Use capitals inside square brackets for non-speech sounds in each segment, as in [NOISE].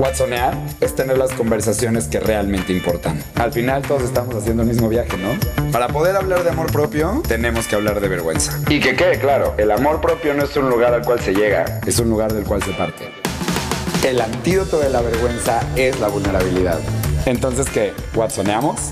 Watsonear es tener las conversaciones que realmente importan. Al final todos estamos haciendo el mismo viaje, ¿no? Para poder hablar de amor propio, tenemos que hablar de vergüenza. Y que quede claro, el amor propio no es un lugar al cual se llega, es un lugar del cual se parte. El antídoto de la vergüenza es la vulnerabilidad. Entonces, ¿qué? ¿Watsoneamos?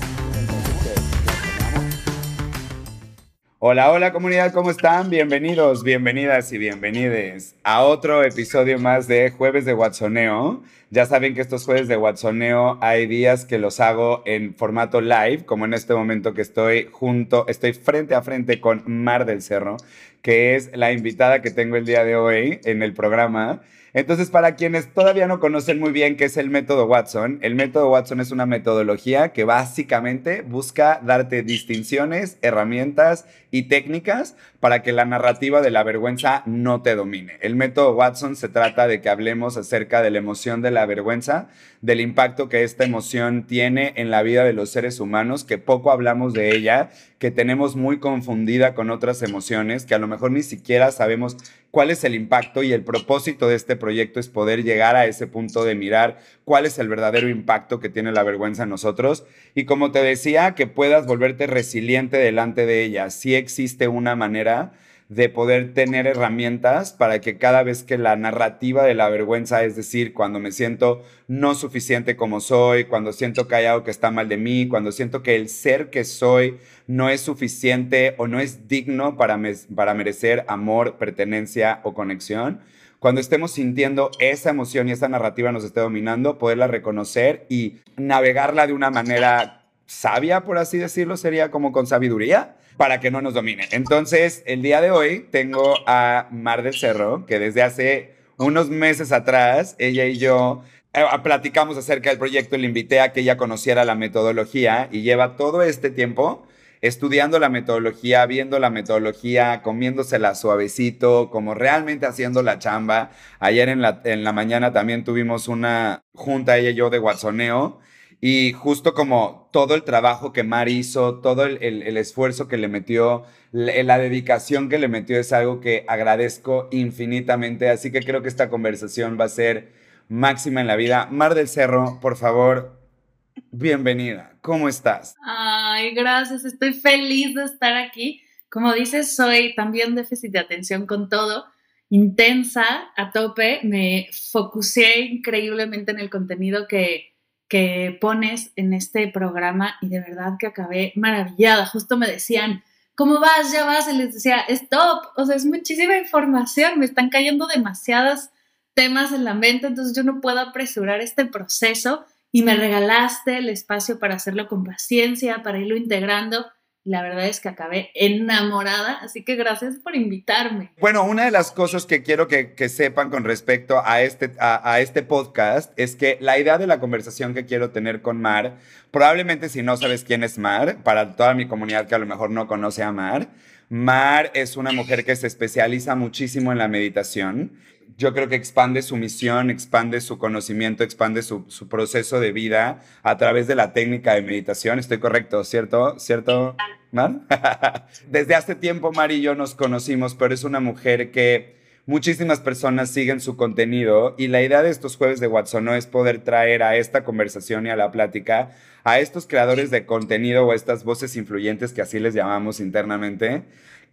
Hola, hola comunidad, ¿cómo están? Bienvenidos, bienvenidas y bienvenides a otro episodio más de Jueves de Watsoneo. Ya saben que estos jueves de Watsoneo hay días que los hago en formato live, como en este momento que estoy junto, estoy frente a frente con Mar del Cerro, que es la invitada que tengo el día de hoy en el programa. Entonces, para quienes todavía no conocen muy bien qué es el método Watson, el método Watson es una metodología que básicamente busca darte distinciones, herramientas y técnicas para que la narrativa de la vergüenza no te domine. El método Watson se trata de que hablemos acerca de la emoción de la vergüenza, del impacto que esta emoción tiene en la vida de los seres humanos, que poco hablamos de ella, que tenemos muy confundida con otras emociones, que a lo mejor ni siquiera sabemos cuál es el impacto y el propósito de este proyecto es poder llegar a ese punto de mirar cuál es el verdadero impacto que tiene la vergüenza en nosotros. Y como te decía, que puedas volverte resiliente delante de ella. Si existe una manera de poder tener herramientas para que cada vez que la narrativa de la vergüenza, es decir, cuando me siento no suficiente como soy, cuando siento que hay algo que está mal de mí, cuando siento que el ser que soy no es suficiente o no es digno para, para merecer amor, pertenencia o conexión, cuando estemos sintiendo esa emoción y esa narrativa nos esté dominando, poderla reconocer y navegarla de una manera sabia, por así decirlo, sería como con sabiduría para que no nos domine. Entonces, el día de hoy tengo a Mar del Cerro, que desde hace unos meses atrás, ella y yo eh, platicamos acerca del proyecto le invité a que ella conociera la metodología y lleva todo este tiempo estudiando la metodología, viendo la metodología, comiéndosela suavecito, como realmente haciendo la chamba. Ayer en la, mañana también tuvimos una junta, ella y yo, de Watsoneo y justo como todo el trabajo que Mar hizo, todo el, esfuerzo que le metió, la, la, dedicación que le metió es algo que agradezco infinitamente. Así que creo que esta conversación va a ser máxima en la vida. Mar del Cerro, por favor, bienvenida. ¿Cómo estás? Ay, gracias. Estoy feliz de estar aquí. Como dices, soy también déficit de atención con todo intensa, a tope, me focusé increíblemente en el contenido que, que pones en este programa y de verdad que acabé maravillada. Justo me decían, ¿cómo vas? ¿Ya vas? Y les decía, stop, o sea, es muchísima información, me están cayendo demasiados temas en la mente, entonces yo no puedo apresurar este proceso y me regalaste el espacio para hacerlo con paciencia, para irlo integrando la verdad es que acabé enamorada, así que gracias por invitarme. Bueno, una de las cosas que quiero que, sepan con respecto a este, a, este podcast es que la idea de la conversación que quiero tener con Mar, probablemente si no sabes quién es Mar, para toda mi comunidad que a lo mejor no conoce a Mar, Mar es una mujer que se especializa muchísimo en la meditación yo creo que expande su misión, expande su conocimiento, expande su, proceso de vida a través de la técnica de meditación. Estoy correcto, ¿cierto? ¿Cierto, Mar? [LAUGHS] Desde hace tiempo Mar y yo nos conocimos, pero es una mujer que muchísimas personas siguen su contenido y la idea de estos jueves de Watson es poder traer a esta conversación y a la plática a estos creadores de contenido o estas voces influyentes que así les llamamos internamente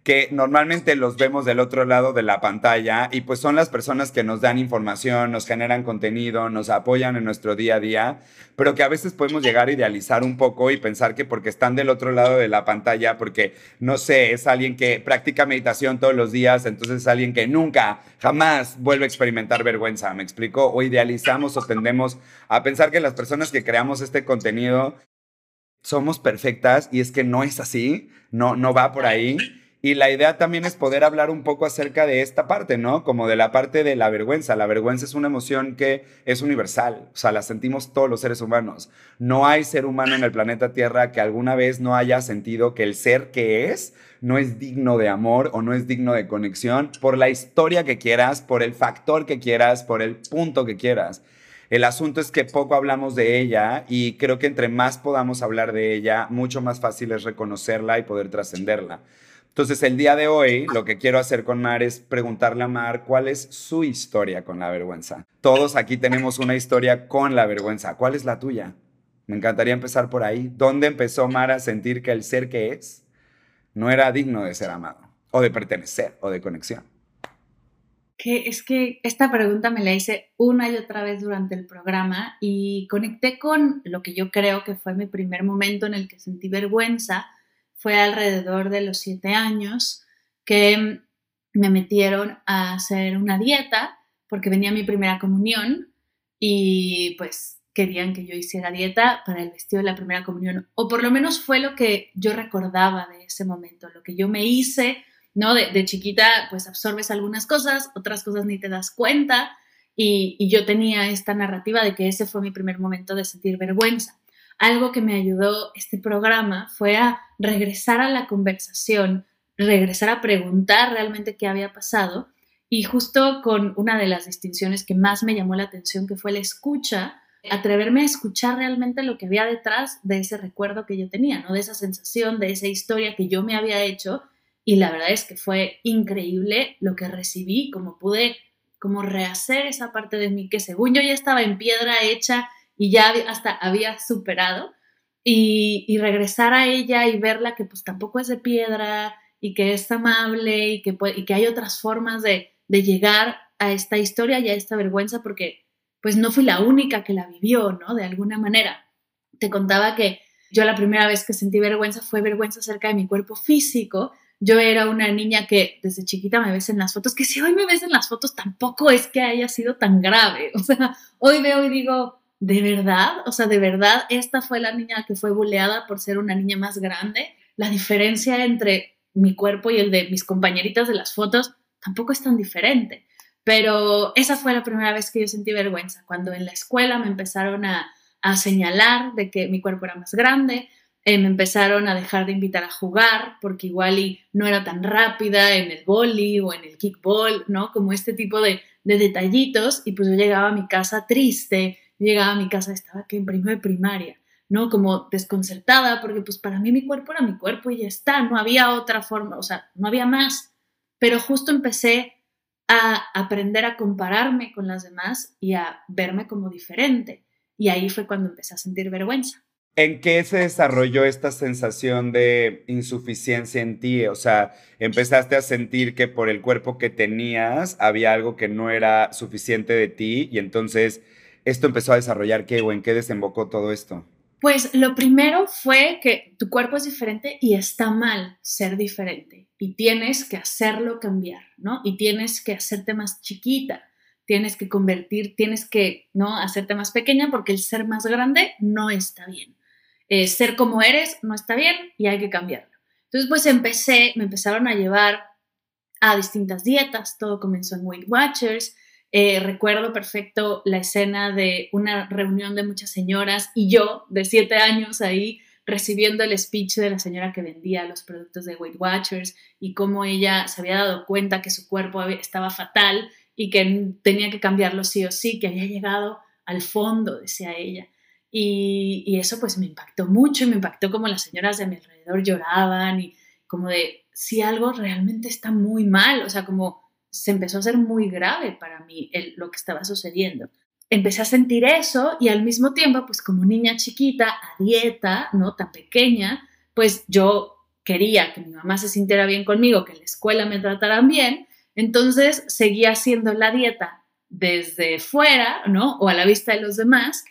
que normalmente los vemos del otro lado de la pantalla y pues son las personas que nos dan información, nos generan contenido, nos apoyan en nuestro día a día, pero que a veces podemos llegar a idealizar un poco y pensar que porque están del otro lado de la pantalla, porque no sé, es alguien que practica meditación todos los días, entonces es alguien que nunca, jamás vuelve a experimentar vergüenza, ¿me explico? O idealizamos o tendemos a pensar que las personas que creamos este contenido somos perfectas y es que no es así, no, no va por ahí. Y la idea también es poder hablar un poco acerca de esta parte, ¿no? Como de la parte de la vergüenza. La vergüenza es una emoción que es universal, o sea, la sentimos todos los seres humanos. No hay ser humano en el planeta Tierra que alguna vez no haya sentido que el ser que es no es digno de amor o no es digno de conexión por la historia que quieras, por el factor que quieras, por el punto que quieras. El asunto es que poco hablamos de ella y creo que entre más podamos hablar de ella, mucho más fácil es reconocerla y poder trascenderla. Entonces, el día de hoy, lo que quiero hacer con Mar es preguntarle a Mar cuál es su historia con la vergüenza. Todos aquí tenemos una historia con la vergüenza. ¿Cuál es la tuya? Me encantaría empezar por ahí. ¿Dónde empezó Mar a sentir que el ser que es no era digno de ser amado, o de pertenecer, o de conexión? Que es que esta pregunta me la hice una y otra vez durante el programa y conecté con lo que yo creo que fue mi primer momento en el que sentí vergüenza fue alrededor de los siete años que me metieron a hacer una dieta porque venía mi primera comunión y pues querían que yo hiciera dieta para el vestido de la primera comunión, o por lo menos fue lo que yo recordaba de ese momento, lo que yo me hice, ¿no? De, chiquita, pues absorbes algunas cosas, otras cosas ni te das cuenta, y, y, yo tenía esta narrativa de que ese fue mi primer momento de sentir vergüenza algo que me ayudó este programa fue a regresar a la conversación, regresar a preguntar realmente qué había pasado y justo con una de las distinciones que más me llamó la atención, que fue la escucha, atreverme a escuchar realmente lo que había detrás de ese recuerdo que yo tenía, ¿no? De esa sensación, de esa historia que yo me había hecho y la verdad es que fue increíble lo que recibí, como pude como rehacer esa parte de mí que según yo ya estaba en piedra hecha y ya hasta había superado y, regresar a ella y verla que pues tampoco es de piedra y que es amable y que, hay otras formas de, de llegar a esta historia y a esta vergüenza porque pues no fui la única que la vivió, ¿no? De alguna manera. Te contaba que yo la primera vez que sentí vergüenza fue vergüenza acerca de mi cuerpo físico. Yo era una niña que desde chiquita me ves en las fotos, que si hoy me ves en las fotos tampoco es que haya sido tan grave. O sea, hoy veo y digo, ¿de verdad? O sea, ¿de verdad esta fue la niña que fue buleada por ser una niña más grande? La diferencia entre mi cuerpo y el de mis compañeritas de las fotos tampoco es tan diferente. Pero esa fue la primera vez que yo sentí vergüenza, cuando en la escuela me empezaron a, señalar de que mi cuerpo era más grande, eh, me empezaron a dejar de invitar a jugar porque igual y no era tan rápida en el boli o en el kickball, ¿no? Como este tipo de, de detallitos y pues yo llegaba a mi casa triste, llegaba a mi casa, estaba que en primero de primaria, ¿no? Como desconcertada, porque pues para mí mi cuerpo era mi cuerpo y ya está, no había otra forma, o sea, no había más. Pero justo empecé a aprender a compararme con las demás y a verme como diferente. Y ahí fue cuando empecé a sentir vergüenza. ¿En qué se desarrolló esta sensación de insuficiencia en ti? O sea, empezaste a sentir que por el cuerpo que tenías había algo que no era suficiente de ti y entonces esto empezó a desarrollar qué o en qué desembocó todo esto? Pues lo primero fue que tu cuerpo es diferente y está mal ser diferente y tienes que hacerlo cambiar, ¿no? Y tienes que hacerte más chiquita, tienes que convertir, tienes que, ¿no? Hacerte más pequeña porque el ser más grande no está bien. Eh, ser como eres no está bien y hay que cambiarlo. Entonces, pues empecé, me empezaron a llevar a distintas dietas, todo comenzó en Weight Watchers, eh, recuerdo perfecto la escena de una reunión de muchas señoras y yo, de siete años, ahí recibiendo el speech de la señora que vendía los productos de Weight Watchers y cómo ella se había dado cuenta que su cuerpo estaba fatal y que tenía que cambiarlo sí o sí, que había llegado al fondo, decía ella. Y, y eso pues me impactó mucho y me impactó como las señoras de mi alrededor lloraban y como de si algo realmente está muy mal, o sea, como se empezó a hacer muy grave para mí lo que estaba sucediendo. Empecé a sentir eso y al mismo tiempo, pues como niña chiquita, a dieta, ¿no? Tan pequeña, pues yo quería que mi mamá se sintiera bien conmigo, que en la escuela me trataran bien, entonces seguía haciendo la dieta desde fuera, ¿no? O a la vista de los demás,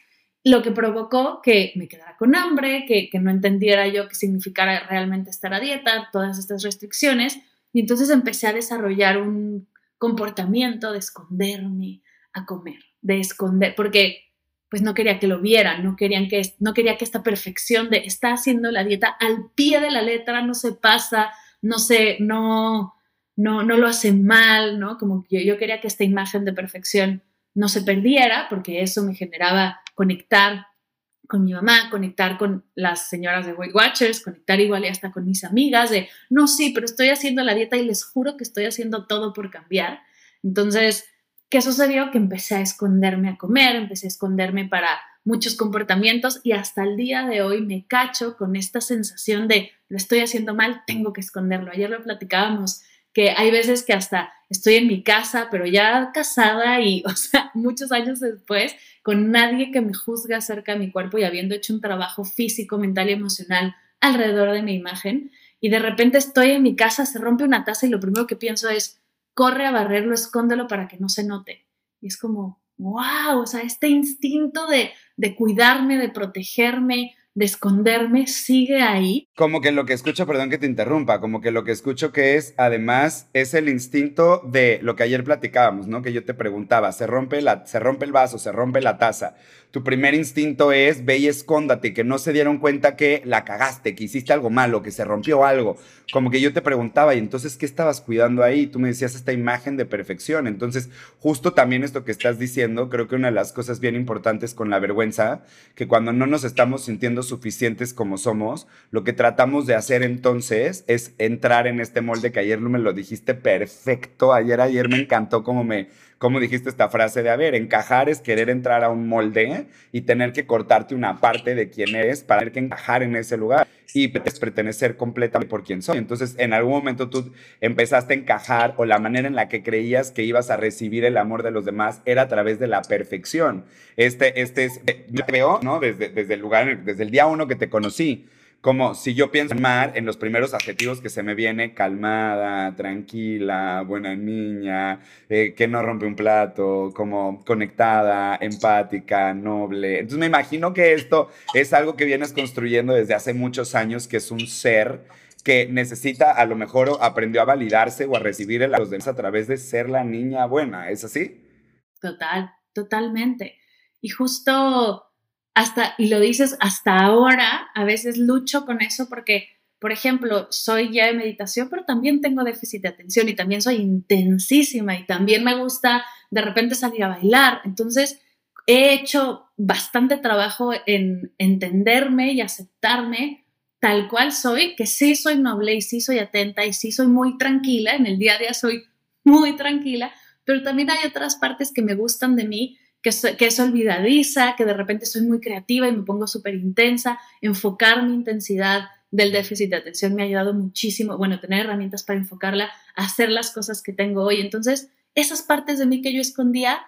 lo que provocó que me quedara con hambre, que, que no entendiera yo qué significara realmente estar a dieta, todas estas restricciones, y entonces empecé a desarrollar un comportamiento de esconderme a comer, de esconder, porque pues no quería que lo vieran, no, querían que, no quería que esta perfección de está haciendo la dieta al pie de la letra, no se pasa, no se, no, no, no lo hace mal, ¿no? Como que yo, yo quería que esta imagen de perfección no se perdiera, porque eso me generaba conectar con mi mamá, conectar con las señoras de Weight Watchers, conectar igual y hasta con mis amigas de, no, sí, pero estoy haciendo la dieta y les juro que estoy haciendo todo por cambiar. Entonces, ¿qué sucedió? Que empecé a esconderme a comer, empecé a esconderme para muchos comportamientos y hasta el día de hoy me cacho con esta sensación de lo estoy haciendo mal, tengo que esconderlo. Ayer lo platicábamos que hay veces que hasta estoy en mi casa, pero ya casada y, [LAUGHS] o sea, muchos años después, con nadie que me juzga acerca de mi cuerpo y habiendo hecho un trabajo físico, mental y emocional alrededor de mi imagen. Y de repente estoy en mi casa, se rompe una taza y lo primero que pienso es, corre a barrerlo, escóndelo para que no se note. Y es como, wow, o sea, este instinto de, de cuidarme, de protegerme, de esconderme sigue ahí. Como que lo que escucho, perdón que te interrumpa, como que lo que escucho que es, además, es el instinto de lo que ayer platicábamos, ¿no? Que yo te preguntaba, se rompe, la, se rompe el vaso, se rompe la taza. Tu primer instinto es ve y escóndate, que no se dieron cuenta que la cagaste, que hiciste algo malo, que se rompió algo. Como que yo te preguntaba, y entonces, ¿qué estabas cuidando ahí? Tú me decías esta imagen de perfección. Entonces, justo también esto que estás diciendo, creo que una de las cosas bien importantes con la vergüenza, que cuando no nos estamos sintiendo suficientes como somos, lo que tratamos de hacer entonces es entrar en este molde que ayer me lo dijiste perfecto. Ayer, ayer me encantó como me como dijiste esta frase de, a ver, encajar es querer entrar a un molde y tener que cortarte una parte de quién eres para tener que encajar en ese lugar y pertenecer completamente por quién soy. Entonces, en algún momento tú empezaste a encajar o la manera en la que creías que ibas a recibir el amor de los demás era a través de la perfección. Este, este es, yo te veo, ¿no? Desde, desde el lugar, desde el día uno que te conocí como si yo pienso en en los primeros adjetivos que se me viene, calmada, tranquila, buena niña, eh, que no rompe un plato, como conectada, empática, noble. Entonces me imagino que esto es algo que vienes construyendo desde hace muchos años, que es un ser que necesita, a lo mejor aprendió a validarse o a recibir a los demás a través de ser la niña buena. ¿Es así? Total, totalmente. Y justo hasta, y lo dices hasta ahora, a veces lucho con eso porque, por ejemplo, soy ya de meditación, pero también tengo déficit de atención y también soy intensísima y también me gusta de repente salir a bailar. Entonces, he hecho bastante trabajo en entenderme y aceptarme tal cual soy, que sí soy noble y sí soy atenta y sí soy muy tranquila, en el día a día soy muy tranquila, pero también hay otras partes que me gustan de mí que, es olvidadiza, que de repente soy muy creativa y me pongo súper intensa. Enfocar mi intensidad del déficit de atención me ha ayudado muchísimo, bueno, tener herramientas para enfocarla, hacer las cosas que tengo hoy. Entonces, esas partes de mí que yo escondía,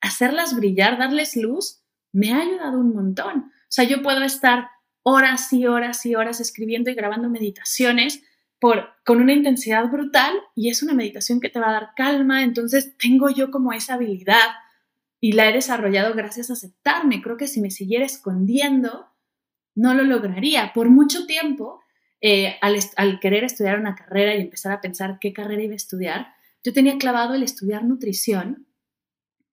hacerlas brillar, darles luz, me ha ayudado un montón. O sea, yo puedo estar horas y horas y horas escribiendo y grabando meditaciones por, con una intensidad brutal y es una meditación que te va a dar calma, entonces tengo yo como esa habilidad y la he desarrollado gracias a aceptarme. Creo que si me siguiera escondiendo, no lo lograría. Por mucho tiempo, eh, al, querer estudiar una carrera y empezar a pensar qué carrera iba a estudiar, yo tenía clavado el estudiar nutrición,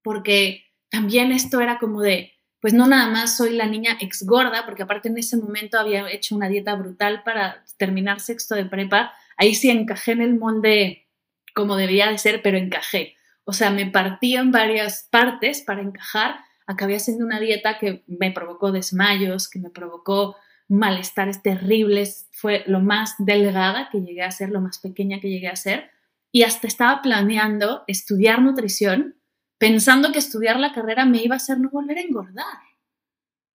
porque también esto era como de, pues no nada más soy la niña ex gorda, porque aparte en ese momento había hecho una dieta brutal para terminar sexto de prepa, ahí sí encajé en el molde como debía de ser, pero encajé. O sea, me partí en varias partes para encajar. Acabé haciendo una dieta que me provocó desmayos, que me provocó malestares terribles. Fue lo más delgada que llegué a ser, lo más pequeña que llegué a ser. Y hasta estaba planeando estudiar nutrición, pensando que estudiar la carrera me iba a hacer no volver a engordar.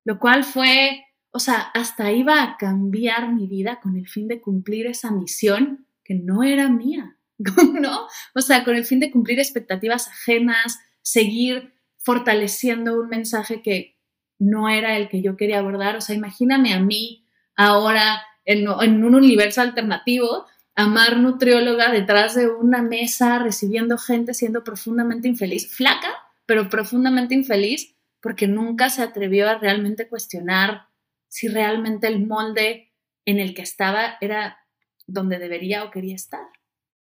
Lo cual fue, o sea, hasta iba a cambiar mi vida con el fin de cumplir esa misión que no era mía. [LAUGHS] ¿no? O sea, con el fin de cumplir expectativas ajenas, seguir fortaleciendo un mensaje que no era el que yo quería abordar. O sea, imagíname a mí ahora en, un universo alternativo, amar nutrióloga detrás de una mesa, recibiendo gente, siendo profundamente infeliz, flaca, pero profundamente infeliz, porque nunca se atrevió a realmente cuestionar si realmente el molde en el que estaba era donde debería o quería estar.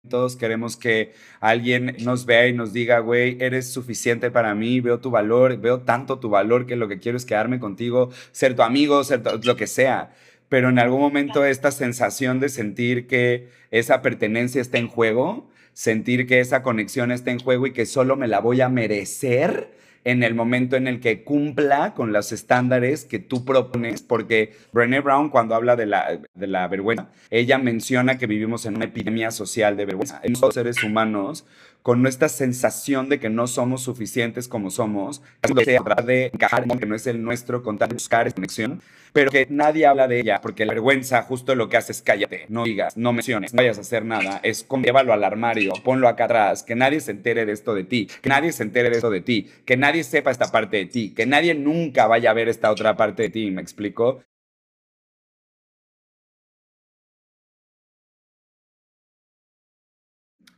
Todos queremos que alguien nos vea y nos diga, güey, eres suficiente para mí, veo tu valor, veo tanto tu valor que lo que quiero es quedarme contigo, ser tu amigo, ser lo que sea. Pero en algún momento esta sensación de sentir que esa pertenencia está en juego, sentir que esa conexión está en juego y que solo me la voy a merecer, en el momento en el que cumpla con los estándares que tú propones, porque Brené Brown cuando habla de la, de la vergüenza, ella menciona que vivimos en una epidemia social de vergüenza. Nosotros seres humanos con nuestra sensación de que no somos suficientes como somos, de tratar de encajar que no es el nuestro, con tal buscar esa conexión, pero que nadie habla de ella, porque la vergüenza justo lo que hace es cállate, no digas, no menciones, no vayas a hacer nada, es llévalo al armario, ponlo acá atrás, que nadie se entere de esto de ti, que nadie se entere de esto de ti, que nadie sepa esta parte de ti, que nadie nunca vaya a ver esta otra parte de ti, ¿me explico?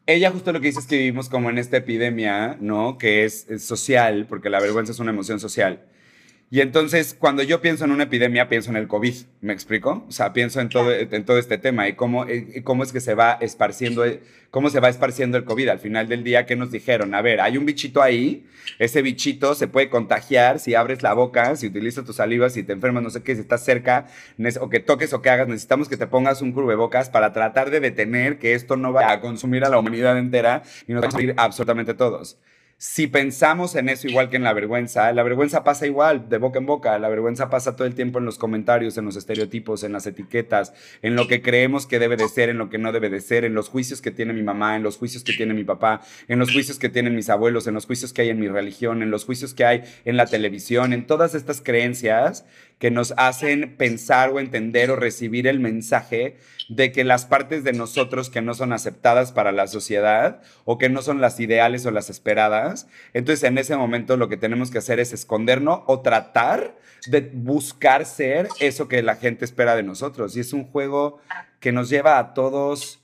ella justo lo que dice es que vivimos como en esta epidemia, ¿no? Que es, social, porque la vergüenza es una emoción social. Y entonces, cuando yo pienso en una epidemia, pienso en el COVID, ¿me explico? O sea, pienso en todo, en todo este tema y cómo, y cómo es que se va esparciendo, cómo se va esparciendo el COVID. Al final del día, ¿qué nos dijeron? A ver, hay un bichito ahí, ese bichito se puede contagiar si abres la boca, si utilizas tu saliva, si te enfermas, no sé qué, si estás cerca, o que toques o que hagas, necesitamos que te pongas un bocas para tratar de detener que esto no vaya a consumir a la humanidad entera y nos vamos a morir absolutamente todos si pensamos en eso igual que en la vergüenza, la vergüenza pasa igual, de boca en boca, la vergüenza pasa todo el tiempo en los comentarios, en los estereotipos, en las etiquetas, en lo que creemos que debe de ser, en lo que no debe de ser, en los juicios que tiene mi mamá, en los juicios que tiene mi papá, en los juicios que tienen mis abuelos, en los juicios que hay en mi religión, en los juicios que hay en la televisión, en todas estas creencias que nos hacen pensar o entender o recibir el mensaje de que las partes de nosotros que no son aceptadas para la sociedad o que no son las ideales o las esperadas, entonces en ese momento lo que tenemos que hacer es escondernos o tratar de buscar ser eso que la gente espera de nosotros. Y es un juego que nos lleva a todos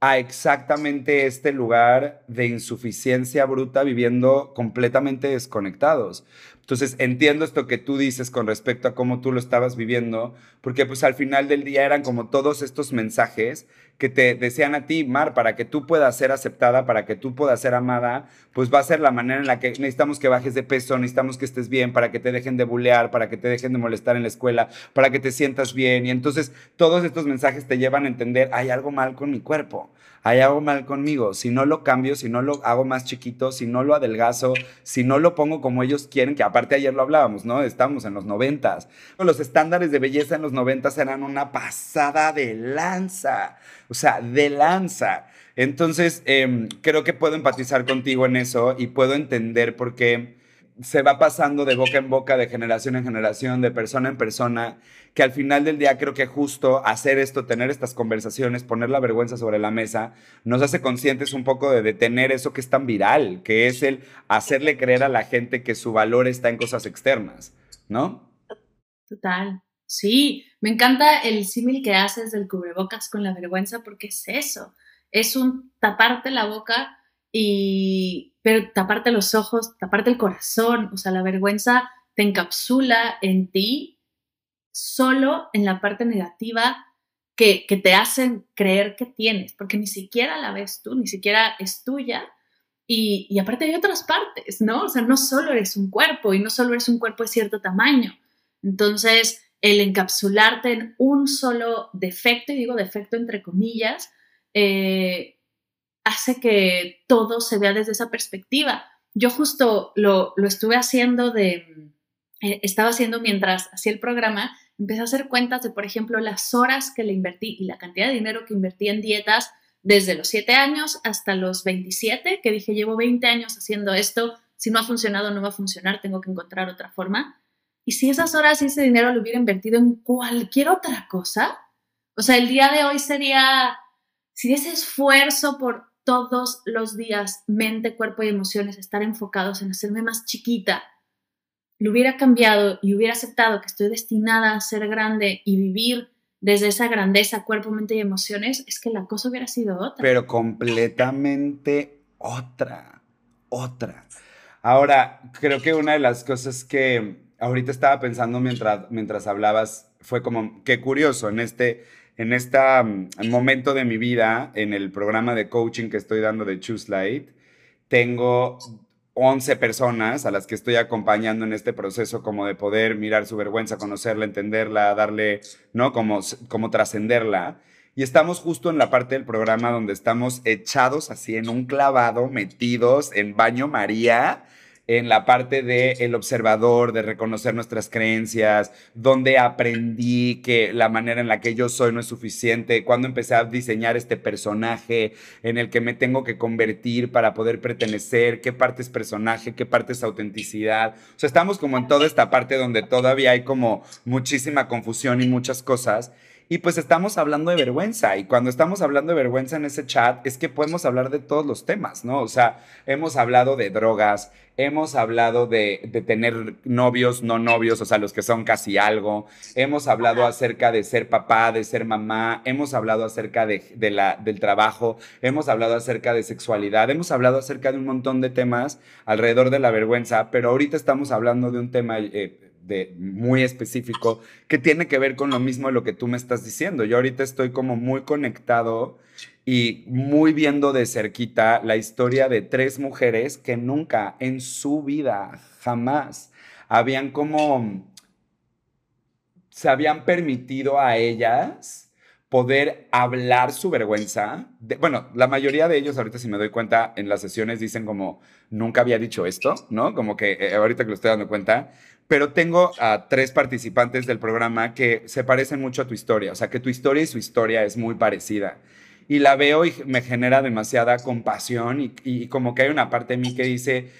a exactamente este lugar de insuficiencia bruta viviendo completamente desconectados. Entonces entiendo esto que tú dices con respecto a cómo tú lo estabas viviendo, porque pues al final del día eran como todos estos mensajes que te decían a ti, Mar, para que tú puedas ser aceptada, para que tú puedas ser amada, pues va a ser la manera en la que necesitamos que bajes de peso, necesitamos que estés bien, para que te dejen de bulear, para que te dejen de molestar en la escuela, para que te sientas bien. Y entonces todos estos mensajes te llevan a entender, hay algo mal con mi cuerpo, hay algo mal conmigo. Si no lo cambio, si no lo hago más chiquito, si no lo adelgazo, si no lo pongo como ellos quieren, que aparte ayer lo hablábamos, ¿no? Estamos en los noventas. Los estándares de belleza en los noventas eran una pasada de lanza o sea, de lanza. Entonces, em, creo que puedo empatizar contigo en eso y puedo entender por qué se va pasando de boca en boca, de generación en generación, de persona en persona, que al final del día creo que justo hacer esto, tener estas conversaciones, poner la vergüenza sobre la mesa, nos hace conscientes un poco de detener eso que es tan viral, que es el hacerle creer a la gente que su valor está en cosas externas, ¿no? Total. Sí, me encanta el símil que haces del cubrebocas con la vergüenza porque es eso, es un taparte la boca y pero taparte los ojos, taparte el corazón, o sea, la vergüenza te encapsula en ti solo en la parte negativa que, que te hacen creer que tienes, porque ni siquiera la ves tú, ni siquiera es tuya. Y, y aparte hay otras partes, ¿no? O sea, no solo eres un cuerpo y no solo eres un cuerpo de cierto tamaño. Entonces, el encapsularte en un solo defecto, y digo defecto entre comillas, eh, hace que todo se vea desde esa perspectiva. Yo justo lo, estuve haciendo de, eh, estaba haciendo mientras hacía el programa, empecé a hacer cuentas de, por ejemplo, las horas que le invertí y la cantidad de dinero que invertí en dietas desde los 7 años hasta los 27, que dije, llevo 20 años haciendo esto, si no ha funcionado, no va a funcionar, tengo que encontrar otra forma. Y si esas horas y ese dinero lo hubiera invertido en cualquier otra cosa, o sea, el día de hoy sería, si ese esfuerzo por todos los días, mente, cuerpo y emociones, estar enfocados en hacerme más chiquita, lo hubiera cambiado y hubiera aceptado que estoy destinada a ser grande y vivir desde esa grandeza, cuerpo, mente y emociones, es que la cosa hubiera sido otra. Pero completamente otra, otra. Ahora, creo que una de las cosas que ahorita estaba pensando mientras, mientras hablabas, fue como, qué curioso, en este, en este momento de mi vida, en el programa de coaching que estoy dando de Choose Light, tengo 11 personas a las que estoy acompañando en este proceso como de poder mirar su vergüenza, conocerla, entenderla, darle, ¿no? Como, como trascenderla. Y estamos justo en la parte del programa donde estamos echados así en un clavado, metidos en baño María, en la parte de el observador, de reconocer nuestras creencias, donde aprendí que la manera en la que yo soy no es suficiente, cuando empecé a diseñar este personaje en el que me tengo que convertir para poder pertenecer, qué parte es personaje, qué parte es autenticidad. O sea, estamos como en toda esta parte donde todavía hay como muchísima confusión y muchas cosas. Y pues estamos hablando de vergüenza. Y cuando estamos hablando de vergüenza en ese chat, es que podemos hablar de todos los temas, ¿no? O sea, hemos hablado de drogas, hemos hablado de, tener novios, no novios, o sea, los que son casi algo. Hemos hablado acerca de ser papá, de ser mamá. Hemos hablado acerca de, la, del trabajo. Hemos hablado acerca de sexualidad. Hemos hablado acerca de un montón de temas alrededor de la vergüenza. Pero ahorita estamos hablando de un tema... Eh, de muy específico que tiene que ver con lo mismo de lo que tú me estás diciendo. Yo ahorita estoy como muy conectado y muy viendo de cerquita la historia de tres mujeres que nunca en su vida, jamás, habían como, se habían permitido a ellas poder hablar su vergüenza. bueno, la mayoría de ellos, ahorita si me doy cuenta, en las sesiones dicen como, nunca había dicho esto, ¿no? Como que eh, ahorita que lo estoy dando cuenta, pero tengo a tres participantes del programa que se parecen mucho a tu historia, o sea, que tu historia y su historia es muy parecida. Y la veo y me genera demasiada compasión y, como que hay una parte de mí que dice,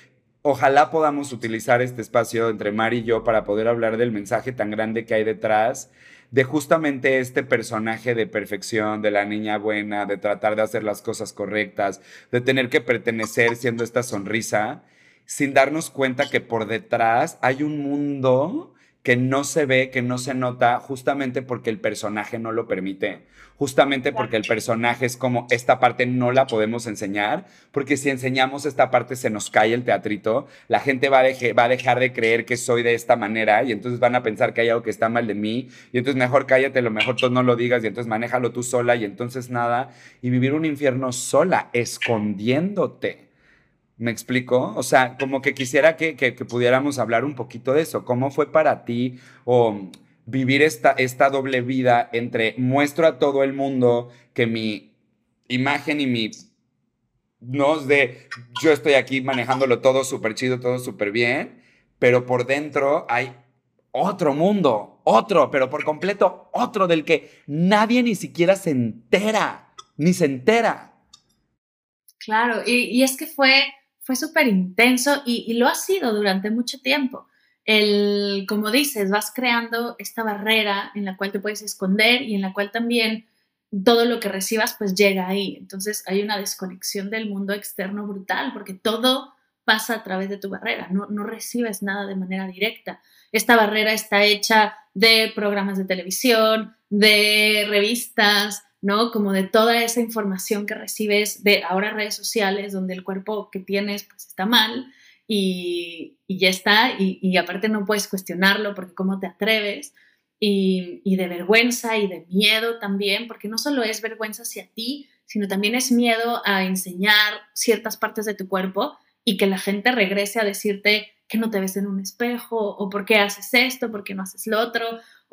ojalá podamos utilizar este espacio entre Mar y yo para poder hablar del mensaje tan grande que hay detrás de justamente este personaje de perfección, de la niña buena, de tratar de hacer las cosas correctas, de tener que pertenecer siendo esta sonrisa sin darnos cuenta que por detrás hay un mundo que no se ve, que no se nota, justamente porque el personaje no lo permite, justamente porque el personaje es como, esta parte no la podemos enseñar, porque si enseñamos esta parte se nos cae el teatrito, la gente va a, va a dejar de creer que soy de esta manera y entonces van a pensar que hay algo que está mal de mí y entonces mejor cállate, lo mejor tú no lo digas y entonces manéjalo tú sola y entonces nada, y vivir un infierno sola, escondiéndote. ¿Me explico? O sea, como que quisiera que, pudiéramos hablar un poquito de eso. ¿Cómo fue para ti o vivir esta, esta doble vida entre muestro a todo el mundo que mi imagen y mi... No es de yo estoy aquí manejándolo todo súper chido, todo súper bien, pero por dentro hay otro mundo, otro, pero por completo otro del que nadie ni siquiera se entera, ni se entera. Claro, y, y es que fue fue súper intenso y, lo ha sido durante mucho tiempo. El, como dices, vas creando esta barrera en la cual te puedes esconder y en la cual también todo lo que recibas pues llega ahí. Entonces hay una desconexión del mundo externo brutal porque todo pasa a través de tu barrera, no, no recibes nada de manera directa. Esta barrera está hecha de programas de televisión, de revistas, ¿no? Como de toda esa información que recibes de ahora redes sociales, donde el cuerpo que tienes pues está mal y, ya está, y, aparte no puedes cuestionarlo porque cómo te atreves, y, y, de vergüenza y de miedo también, porque no solo es vergüenza hacia ti, sino también es miedo a enseñar ciertas partes de tu cuerpo y que la gente regrese a decirte que no te ves en un espejo o por qué haces esto, por qué no haces lo otro,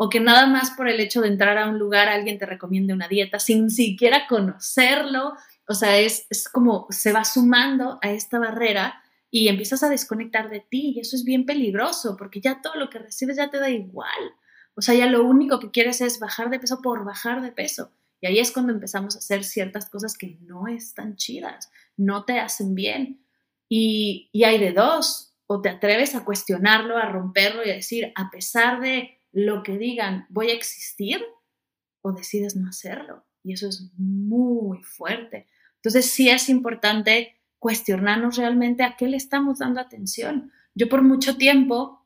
o que nada más por el hecho de entrar a un lugar alguien te recomiende una dieta sin siquiera conocerlo. O sea, es, como se va sumando a esta barrera y empiezas a desconectar de ti y eso es bien peligroso porque ya todo lo que recibes ya te da igual. O sea, ya lo único que quieres es bajar de peso por bajar de peso. Y ahí es cuando empezamos a hacer ciertas cosas que no están chidas, no te hacen bien. Y, y hay de dos, o te atreves a cuestionarlo, a romperlo y a decir, a pesar de lo que digan, voy a existir o decides no hacerlo. Y eso es muy fuerte. Entonces sí es importante cuestionarnos realmente a qué le estamos dando atención. Yo por mucho tiempo,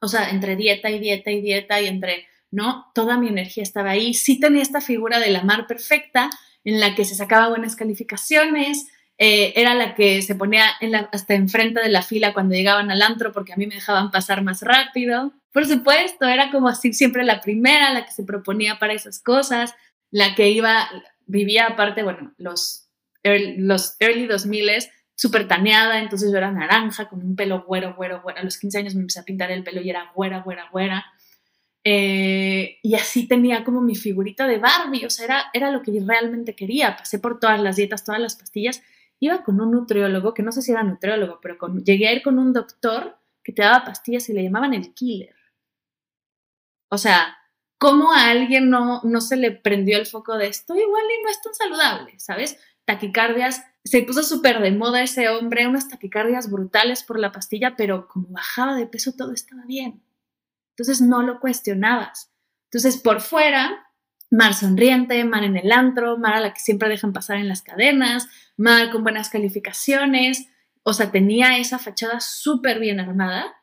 o sea, entre dieta y dieta y dieta y entre, ¿no? Toda mi energía estaba ahí. Sí tenía esta figura de la mar perfecta en la que se sacaba buenas calificaciones, eh, era la que se ponía hasta enfrente de la fila cuando llegaban al antro porque a mí me dejaban pasar más rápido. Por supuesto, era como así siempre la primera, la que se proponía para esas cosas, la que iba, vivía aparte, bueno, los, early, los early 2000 súper taneada, entonces yo era naranja, con un pelo güero, güero, güero. A los 15 años me empecé a pintar el pelo y era güera, güera, güera. Eh, y así tenía como mi figurita de Barbie, o sea, era, era lo que realmente quería. Pasé por todas las dietas, todas las pastillas iba con un nutriólogo, que no sé si era nutriólogo, pero llegué a ir con un doctor que te daba pastillas y le llamaban el killer. O sea, ¿cómo a alguien no, no se le prendió el foco de esto? Igual y no es tan saludable, ¿sabes? Taquicardias, se puso súper de moda ese hombre, unas taquicardias brutales por la pastilla, pero como bajaba de peso todo estaba bien. Entonces no lo cuestionabas. Entonces por fuera, Mar sonriente, Mar en el antro, Mar a la que siempre dejan pasar en las cadenas, Mar con buenas calificaciones, o sea, tenía esa fachada súper bien armada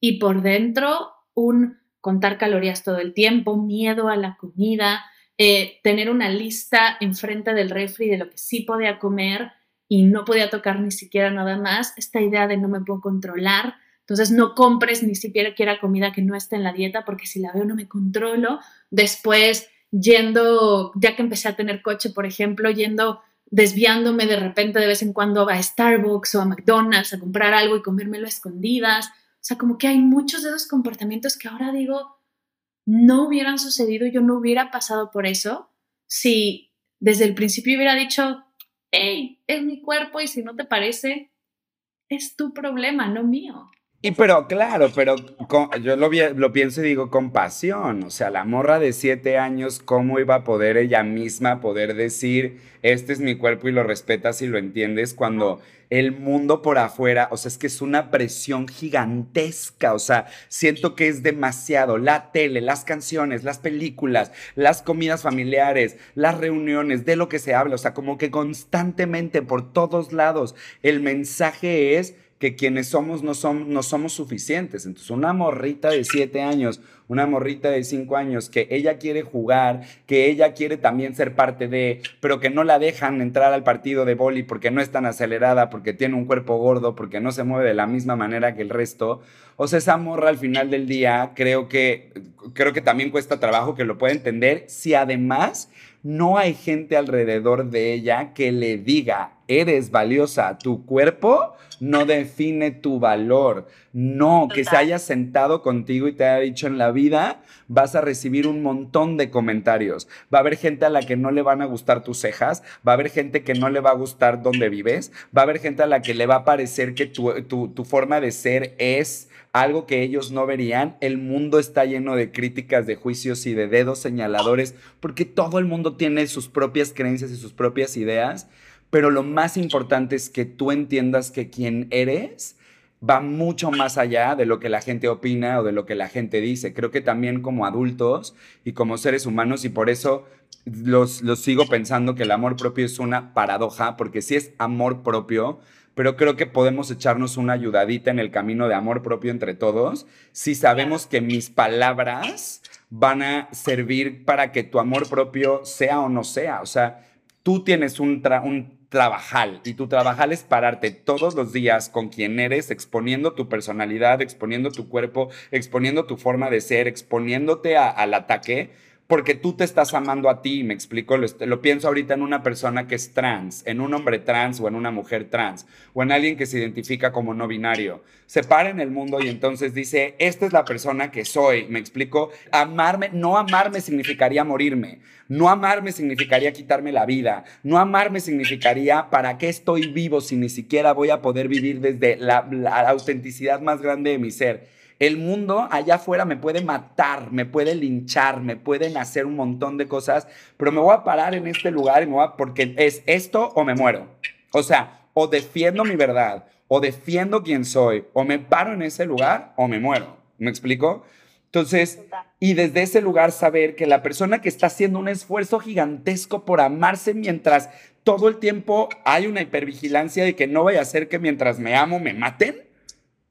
y por dentro un contar calorías todo el tiempo, miedo a la comida, eh, tener una lista enfrente del refri de lo que sí podía comer y no podía tocar ni siquiera nada más, esta idea de no me puedo controlar, entonces no compres ni siquiera quiera comida que no esté en la dieta porque si la veo no me controlo, después yendo, ya que empecé a tener coche, por ejemplo, yendo desviándome de repente de vez en cuando a Starbucks o a McDonald's a comprar algo y comérmelo a escondidas, sea, como que hay muchos de esos comportamientos que ahora digo, no hubieran sucedido, yo no hubiera pasado por eso si desde el principio hubiera dicho, hey, es mi cuerpo y si no te parece, es tu problema, no mío. Y pero claro, pero yo lo, lo, pienso y digo con pasión, o sea, la morra de siete años, ¿cómo iba a poder ella misma poder decir, este es mi cuerpo y lo respetas y lo entiendes cuando el mundo por afuera, o sea, es que es una presión gigantesca, o sea, siento que es demasiado, la tele, las canciones, las películas, las comidas familiares, las reuniones, de lo que se habla, o sea, como que constantemente por todos lados el mensaje es que quienes somos no, son, no somos suficientes. Entonces, una morrita de siete años, una morrita de cinco años, que ella quiere jugar, que ella quiere también ser parte de, pero que no la dejan entrar al partido de boli porque no es tan acelerada, porque tiene un cuerpo gordo, porque no se mueve de la misma manera que el resto. O sea, esa morra al final del día creo que, creo que también cuesta trabajo que lo pueda entender si además no hay gente alrededor de ella que le diga, eres valiosa, tu cuerpo no [LAUGHS] define tu valor. No, que se haya sentado contigo y te haya dicho en la vida, vas a recibir un montón de comentarios. Va a haber gente a la que no le van a gustar tus cejas, va a haber gente que no le va a gustar dónde vives, va a haber gente a la que le va a parecer que tu, tu forma de ser es algo que ellos no verían. El mundo está lleno de críticas, de juicios y de dedos señaladores, porque todo el mundo tiene sus propias creencias y sus propias ideas, pero lo más importante es que tú entiendas que quien eres va mucho más allá de lo que la gente opina o de lo que la gente dice. Creo que también como adultos y como seres humanos, y por eso los, los sigo pensando que el amor propio es una paradoja, porque si es amor propio, pero creo que podemos echarnos una ayudadita en el camino de amor propio entre todos si sabemos que mis palabras van a servir para que tu amor propio sea o no sea. O sea, tú tienes un, un trabajal y tu trabajal es pararte todos los días con quien eres, exponiendo tu personalidad, exponiendo tu cuerpo, exponiendo tu forma de ser, exponiéndote al ataque porque tú te estás amando a ti, me explico, lo, pienso ahorita en una persona que es trans, en un hombre trans o en una mujer trans, o en alguien que se identifica como no binario. Se para en el mundo y entonces dice, esta es la persona que soy, me explico, amarme, no amarme significaría morirme, no amarme significaría quitarme la vida, no amarme significaría para qué estoy vivo si ni siquiera voy a poder vivir desde la autenticidad más grande de mi ser. El mundo allá afuera me puede matar, me puede linchar, me pueden hacer un montón de cosas, pero me voy a parar en este lugar y me voy porque es esto o me muero. O sea, o defiendo mi verdad, o defiendo quién soy, o me paro en ese lugar o me muero. ¿Me explico? Entonces, y desde ese lugar saber que la persona que está haciendo un esfuerzo gigantesco por amarse mientras todo el tiempo hay una hipervigilancia de que no vaya a ser que mientras me amo me maten,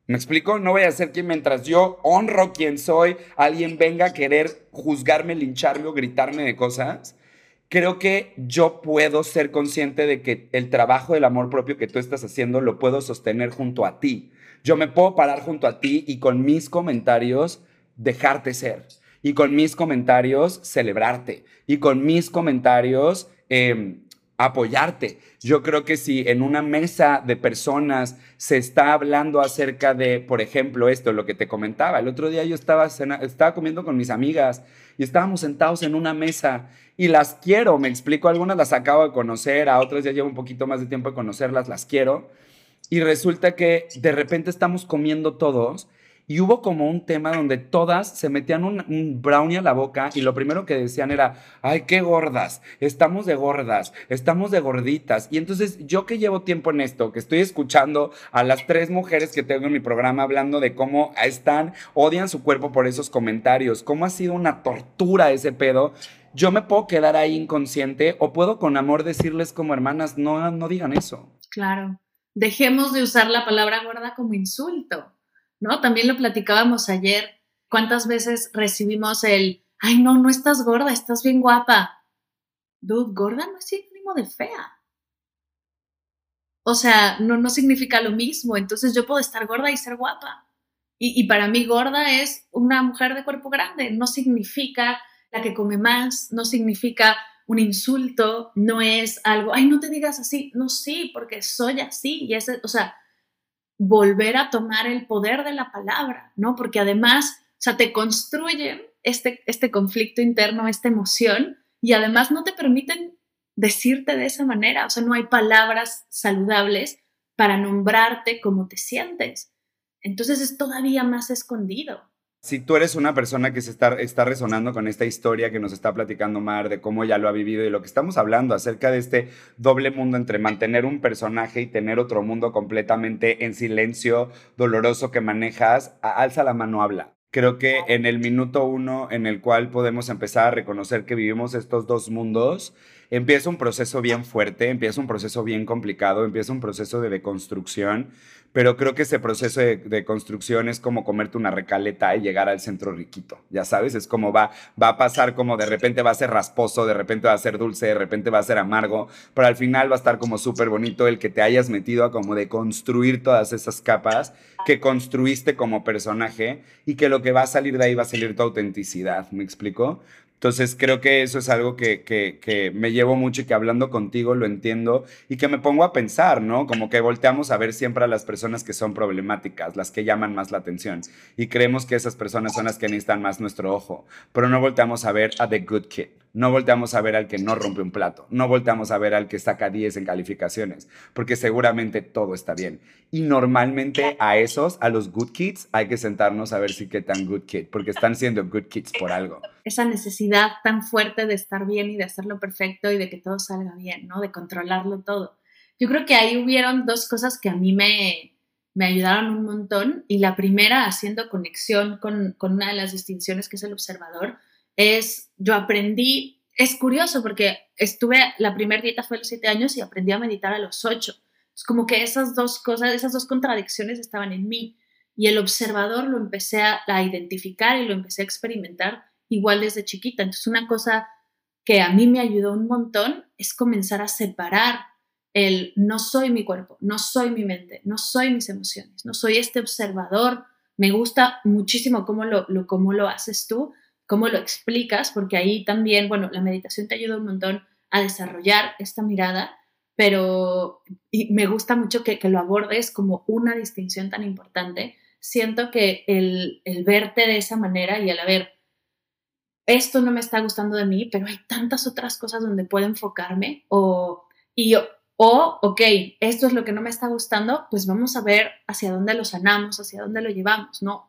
¿Me explico? No voy a ser que mientras yo honro quien soy, alguien venga a querer juzgarme, lincharme o gritarme de cosas. Creo que yo puedo ser consciente de que el trabajo del amor propio que tú estás haciendo lo puedo sostener junto a ti. Yo me puedo parar junto a ti y con mis comentarios dejarte ser. Y con mis comentarios celebrarte. Y con mis comentarios em, apoyarte. Yo creo que si en una mesa de personas se está hablando acerca de, por ejemplo, esto, lo que te comentaba, el otro día yo estaba, estaba comiendo con mis amigas y estábamos sentados en una mesa y las quiero, me explico, algunas las acabo de conocer, a otras ya llevo un poquito más de tiempo de conocerlas, las quiero. Y resulta que de repente estamos comiendo todos y hubo como un tema donde todas se metían un, brownie a la boca y lo primero que decían era, ay, qué gordas, estamos de gordas, estamos de gorditas. Y entonces yo que llevo tiempo en esto, que estoy escuchando a las tres mujeres que tengo en mi programa hablando de cómo están, odian su cuerpo por esos comentarios, cómo ha sido una tortura ese pedo. Yo me puedo quedar ahí inconsciente o puedo con amor decirles como hermanas, no, no digan eso. Claro, dejemos de usar la palabra gorda como insulto ¿no? También lo platicábamos ayer, cuántas veces recibimos el, ay, no, no estás gorda, estás bien guapa. Dude, gorda no es sinónimo de fea. O sea, no, no significa lo mismo. Entonces yo puedo estar gorda y ser guapa. Y, y para mí gorda es una mujer de cuerpo grande. No significa la que come más, no significa un insulto, no es algo, ay, no te digas así. No, sí, porque soy así. Y ese, o sea, volver a tomar el poder de la palabra, ¿no? Porque además, o sea, te construyen este, este conflicto interno, esta emoción, y además no te permiten decirte de esa manera, o sea, no hay palabras saludables para nombrarte como te sientes. Entonces es todavía más escondido. Si tú eres una persona que se está, está resonando con esta historia que nos está platicando Mar, de cómo ya lo ha vivido y lo que estamos hablando acerca de este doble mundo entre mantener un personaje y tener otro mundo completamente en silencio, doloroso que manejas, alza la mano, habla. Creo que en el minuto uno en el cual podemos empezar a reconocer que vivimos estos dos mundos, empieza un proceso bien fuerte, empieza un proceso bien complicado, empieza un proceso de deconstrucción, pero creo que ese proceso de, construcción es como comerte una recaleta y llegar al centro riquito, ya sabes, es como va, va a pasar como de repente va a ser rasposo, de repente va a ser dulce, de repente va a ser amargo, pero al final va a estar como súper bonito el que te hayas metido a como de construir todas esas capas que construiste como personaje y que lo que va a salir de ahí va a salir tu autenticidad, ¿me explico? Entonces creo que eso es algo que, me llevo mucho y que hablando contigo lo entiendo y que me pongo a pensar, ¿no? Como que volteamos a ver siempre a las personas que son problemáticas, las que llaman más la atención y creemos que esas personas son las que necesitan más nuestro ojo, pero no volteamos a ver a The Good Kid. No volteamos a ver al que no rompe un plato, no volteamos a ver al que saca 10 en calificaciones, porque seguramente todo está bien. Y normalmente a esos, a los good kids, hay que sentarnos a ver si qué tan good kid, porque están siendo good kids por algo. Esa necesidad tan fuerte de estar bien y de hacerlo perfecto y de que todo salga bien, ¿no? De controlarlo todo. Yo creo que ahí hubieron dos cosas que a mí me, me ayudaron un montón y la primera haciendo conexión con, con una de las distinciones que es el observador es, yo aprendí, es curioso porque estuve, la primera dieta fue a los siete años y aprendí a meditar a los ocho. Es como que esas dos cosas, esas dos contradicciones estaban en mí y el observador lo empecé a, a identificar y lo empecé a experimentar igual desde chiquita. Entonces una cosa que a mí me ayudó un montón es comenzar a separar el no soy mi cuerpo, no soy mi mente, no soy mis emociones, no soy este observador. Me gusta muchísimo cómo lo, cómo lo haces tú, cómo lo explicas, porque ahí también, bueno, la meditación te ayuda un montón a desarrollar esta mirada, pero me gusta mucho que, lo abordes como una distinción tan importante. Siento que el, verte de esa manera y el haber, esto no me está gustando de mí, pero hay tantas otras cosas donde puedo enfocarme o, y o, ok, esto es lo que no me está gustando, pues vamos a ver hacia dónde lo sanamos, hacia dónde lo llevamos, ¿no?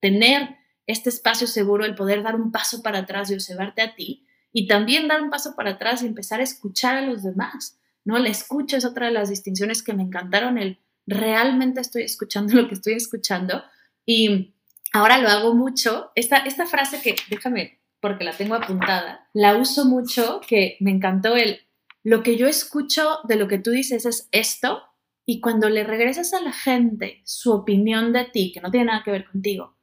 Tener este espacio seguro, el poder dar un paso para atrás y observarte a ti y también dar un paso para atrás y empezar a escuchar a los demás, ¿no? La escucha es otra de las distinciones que me encantaron, el realmente estoy escuchando [LAUGHS] lo que estoy escuchando y ahora lo hago mucho. Esta, esta frase que, déjame, porque la tengo apuntada, la uso mucho, que me encantó el, lo que yo escucho de lo que tú dices es esto, y cuando le regresas a la gente su opinión de ti, que no tiene nada que ver contigo,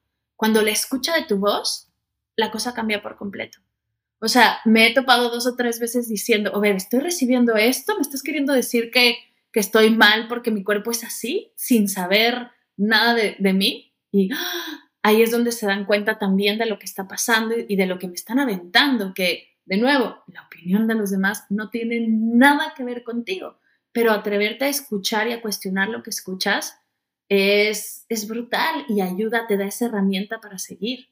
cuando la escucha de tu voz, la cosa cambia por completo. O sea, me he topado dos o tres veces diciendo, o ver, estoy recibiendo esto, me estás queriendo decir que, que estoy mal porque mi cuerpo es así, sin saber nada de, de mí. Y ¡ah! ahí es donde se dan cuenta también de lo que está pasando y de lo que me están aventando, que de nuevo, la opinión de los demás no tiene nada que ver contigo, pero atreverte a escuchar y a cuestionar lo que escuchas es, es brutal y ayuda, te da esa herramienta para seguir.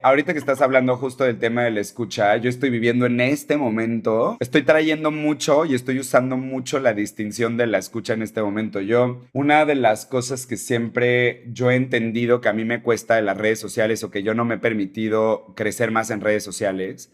Ahorita que estás hablando justo del tema de la escucha, yo estoy viviendo en este momento, estoy trayendo mucho y estoy usando mucho la distinción de la escucha en este momento. Yo, una de las cosas que siempre yo he entendido que a mí me cuesta de las redes sociales o que yo no me he permitido crecer más en redes sociales,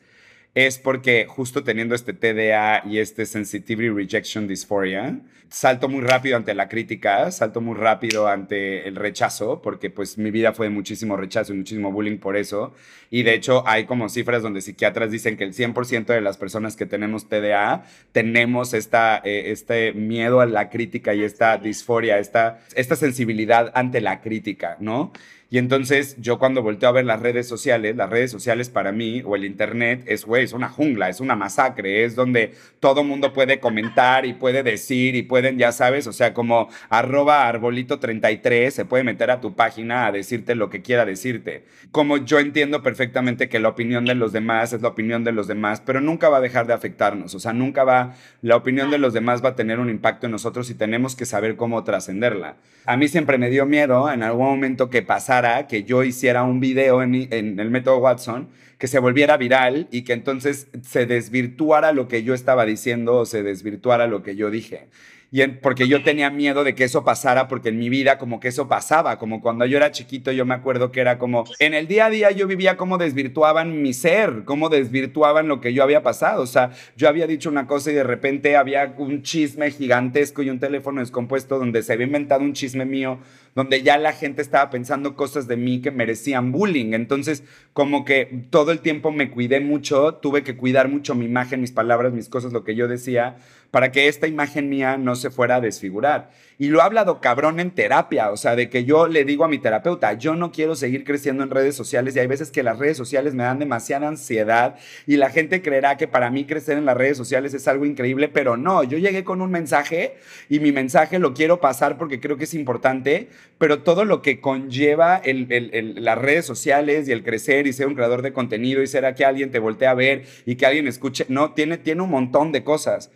es porque justo teniendo este TDA y este Sensitivity Rejection Dysphoria, salto muy rápido ante la crítica, salto muy rápido ante el rechazo, porque pues mi vida fue de muchísimo rechazo y muchísimo bullying por eso. Y de hecho hay como cifras donde psiquiatras dicen que el 100% de las personas que tenemos TDA tenemos esta, eh, este miedo a la crítica y esta disforia, esta, esta sensibilidad ante la crítica, ¿no? Y entonces yo cuando volteo a ver las redes sociales, las redes sociales para mí o el internet es, güey, es una jungla, es una masacre, es donde todo mundo puede comentar y puede decir y pueden, ya sabes, o sea, como arroba arbolito 33 se puede meter a tu página a decirte lo que quiera decirte. Como yo entiendo perfectamente que la opinión de los demás es la opinión de los demás, pero nunca va a dejar de afectarnos, o sea, nunca va, la opinión de los demás va a tener un impacto en nosotros y tenemos que saber cómo trascenderla. A mí siempre me dio miedo en algún momento que pasara que yo hiciera un video en, en el método Watson que se volviera viral y que entonces se desvirtuara lo que yo estaba diciendo o se desvirtuara lo que yo dije. Y porque yo tenía miedo de que eso pasara, porque en mi vida como que eso pasaba, como cuando yo era chiquito yo me acuerdo que era como, en el día a día yo vivía como desvirtuaban mi ser, como desvirtuaban lo que yo había pasado, o sea, yo había dicho una cosa y de repente había un chisme gigantesco y un teléfono descompuesto donde se había inventado un chisme mío donde ya la gente estaba pensando cosas de mí que merecían bullying. Entonces, como que todo el tiempo me cuidé mucho, tuve que cuidar mucho mi imagen, mis palabras, mis cosas, lo que yo decía, para que esta imagen mía no se fuera a desfigurar. Y lo ha hablado cabrón en terapia, o sea, de que yo le digo a mi terapeuta, yo no quiero seguir creciendo en redes sociales y hay veces que las redes sociales me dan demasiada ansiedad y la gente creerá que para mí crecer en las redes sociales es algo increíble, pero no, yo llegué con un mensaje y mi mensaje lo quiero pasar porque creo que es importante, pero todo lo que conlleva las redes sociales y el crecer y ser un creador de contenido y ser a que alguien te voltee a ver y que alguien escuche, no, tiene, tiene un montón de cosas.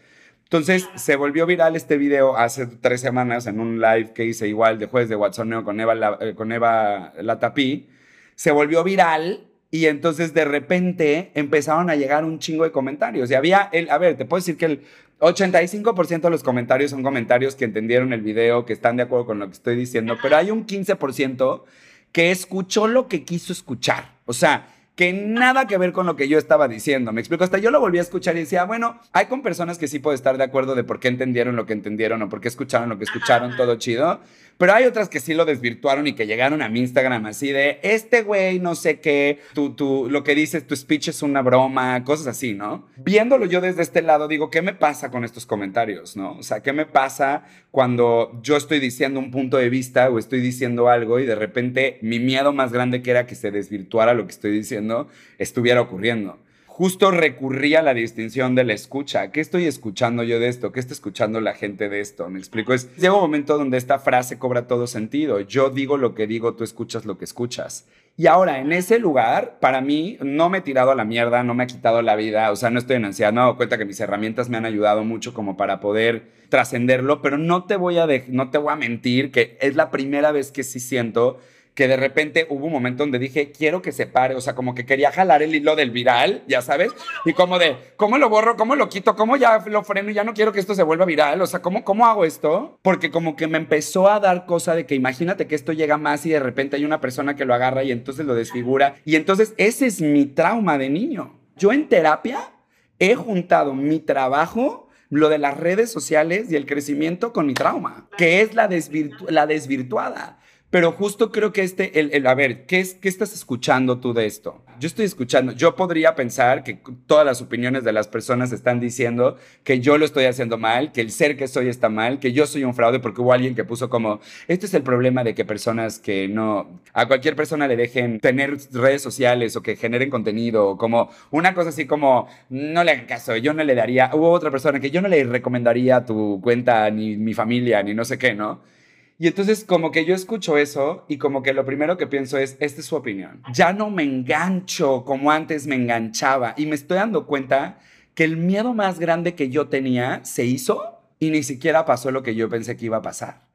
Entonces se volvió viral este video hace tres semanas en un live que hice igual de jueves de Watsoneo con Eva, eh, con Eva Latapí. Se volvió viral y entonces de repente empezaron a llegar un chingo de comentarios. Y había, el, a ver, te puedo decir que el 85% de los comentarios son comentarios que entendieron el video, que están de acuerdo con lo que estoy diciendo, pero hay un 15% que escuchó lo que quiso escuchar. O sea, que nada que ver con lo que yo estaba diciendo. Me explico, hasta yo lo volví a escuchar y decía, bueno, hay con personas que sí puedo estar de acuerdo de por qué entendieron lo que entendieron o por qué escucharon lo que escucharon, todo chido. Pero hay otras que sí lo desvirtuaron y que llegaron a mi Instagram así de, este güey, no sé qué, tú, tú, lo que dices, tu speech es una broma, cosas así, ¿no? Viéndolo yo desde este lado, digo, ¿qué me pasa con estos comentarios, no? O sea, ¿qué me pasa cuando yo estoy diciendo un punto de vista o estoy diciendo algo y de repente mi miedo más grande que era que se desvirtuara lo que estoy diciendo estuviera ocurriendo? Justo recurría a la distinción de la escucha. ¿Qué estoy escuchando yo de esto? ¿Qué está escuchando la gente de esto? Me explico. Es, llega un momento donde esta frase cobra todo sentido. Yo digo lo que digo, tú escuchas lo que escuchas. Y ahora, en ese lugar, para mí, no me he tirado a la mierda, no me ha quitado la vida, o sea, no estoy en ansiedad, no dado cuenta que mis herramientas me han ayudado mucho como para poder trascenderlo, pero no te voy a, no te voy a mentir que es la primera vez que sí siento que de repente hubo un momento donde dije, quiero que se pare, o sea, como que quería jalar el hilo del viral, ya sabes, y como de, ¿cómo lo borro? ¿Cómo lo quito? ¿Cómo ya lo freno? Ya no quiero que esto se vuelva viral, o sea, ¿cómo, cómo hago esto? Porque como que me empezó a dar cosa de que imagínate que esto llega más y de repente hay una persona que lo agarra y entonces lo desfigura, y entonces ese es mi trauma de niño. Yo en terapia he juntado mi trabajo lo de las redes sociales y el crecimiento con mi trauma, que es la desvirtuada. Pero justo creo que este, el, a ver, ¿qué, es, ¿qué estás escuchando tú de esto? Yo estoy escuchando, yo podría pensar que todas las opiniones de las personas están diciendo que yo lo estoy haciendo mal, que el ser que soy está mal, que yo soy un fraude, porque hubo alguien que puso como, este es el problema de que personas que no, a cualquier persona le dejen tener redes sociales o que generen contenido, o como una cosa así como, no le hagan caso, yo no le daría, hubo otra persona que yo no le recomendaría tu cuenta, ni mi familia, ni no sé qué, ¿no? Y entonces como que yo escucho eso y como que lo primero que pienso es, esta es su opinión. Ya no me engancho como antes me enganchaba y me estoy dando cuenta que el miedo más grande que yo tenía se hizo y ni siquiera pasó lo que yo pensé que iba a pasar.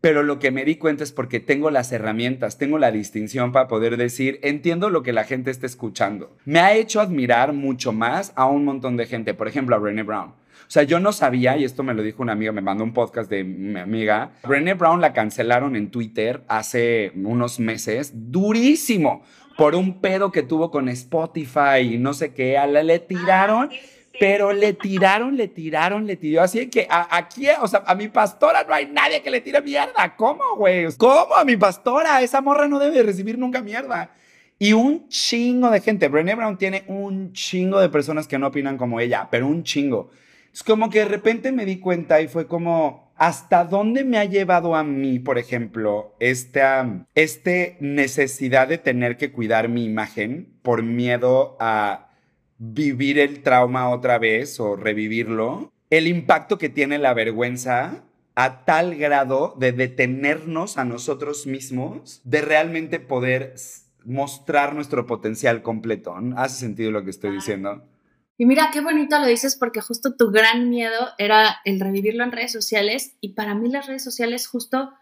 Pero lo que me di cuenta es porque tengo las herramientas, tengo la distinción para poder decir, entiendo lo que la gente está escuchando. Me ha hecho admirar mucho más a un montón de gente, por ejemplo a Brené Brown. O sea, yo no sabía, y esto me lo dijo una amiga, me mandó un podcast de mi amiga. Brené Brown la cancelaron en Twitter hace unos meses, durísimo, por un pedo que tuvo con Spotify y no sé qué. A la le tiraron. Pero le tiraron, le tiraron, le tiró. Así que a, aquí, o sea, a mi pastora no hay nadie que le tire mierda. ¿Cómo, güey? ¿Cómo a mi pastora? Esa morra no debe recibir nunca mierda. Y un chingo de gente. Brené Brown tiene un chingo de personas que no opinan como ella, pero un chingo. Es como que de repente me di cuenta y fue como, ¿hasta dónde me ha llevado a mí, por ejemplo, esta este necesidad de tener que cuidar mi imagen por miedo a vivir el trauma otra vez o revivirlo? El impacto que tiene la vergüenza a tal grado de detenernos a nosotros mismos, de realmente poder mostrar nuestro potencial completo. ¿Hace sentido lo que estoy diciendo? Y mira, qué bonito lo dices porque justo tu gran miedo era el revivirlo en redes sociales y para mí las redes sociales justo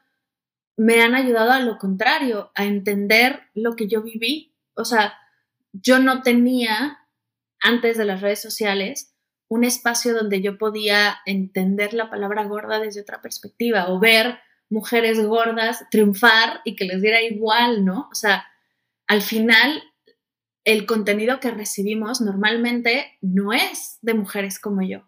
me han ayudado a lo contrario, a entender lo que yo viví. O sea, yo no tenía antes de las redes sociales un espacio donde yo podía entender la palabra gorda desde otra perspectiva o ver mujeres gordas triunfar y que les diera igual, ¿no? O sea, al final el contenido que recibimos normalmente no es de mujeres como yo.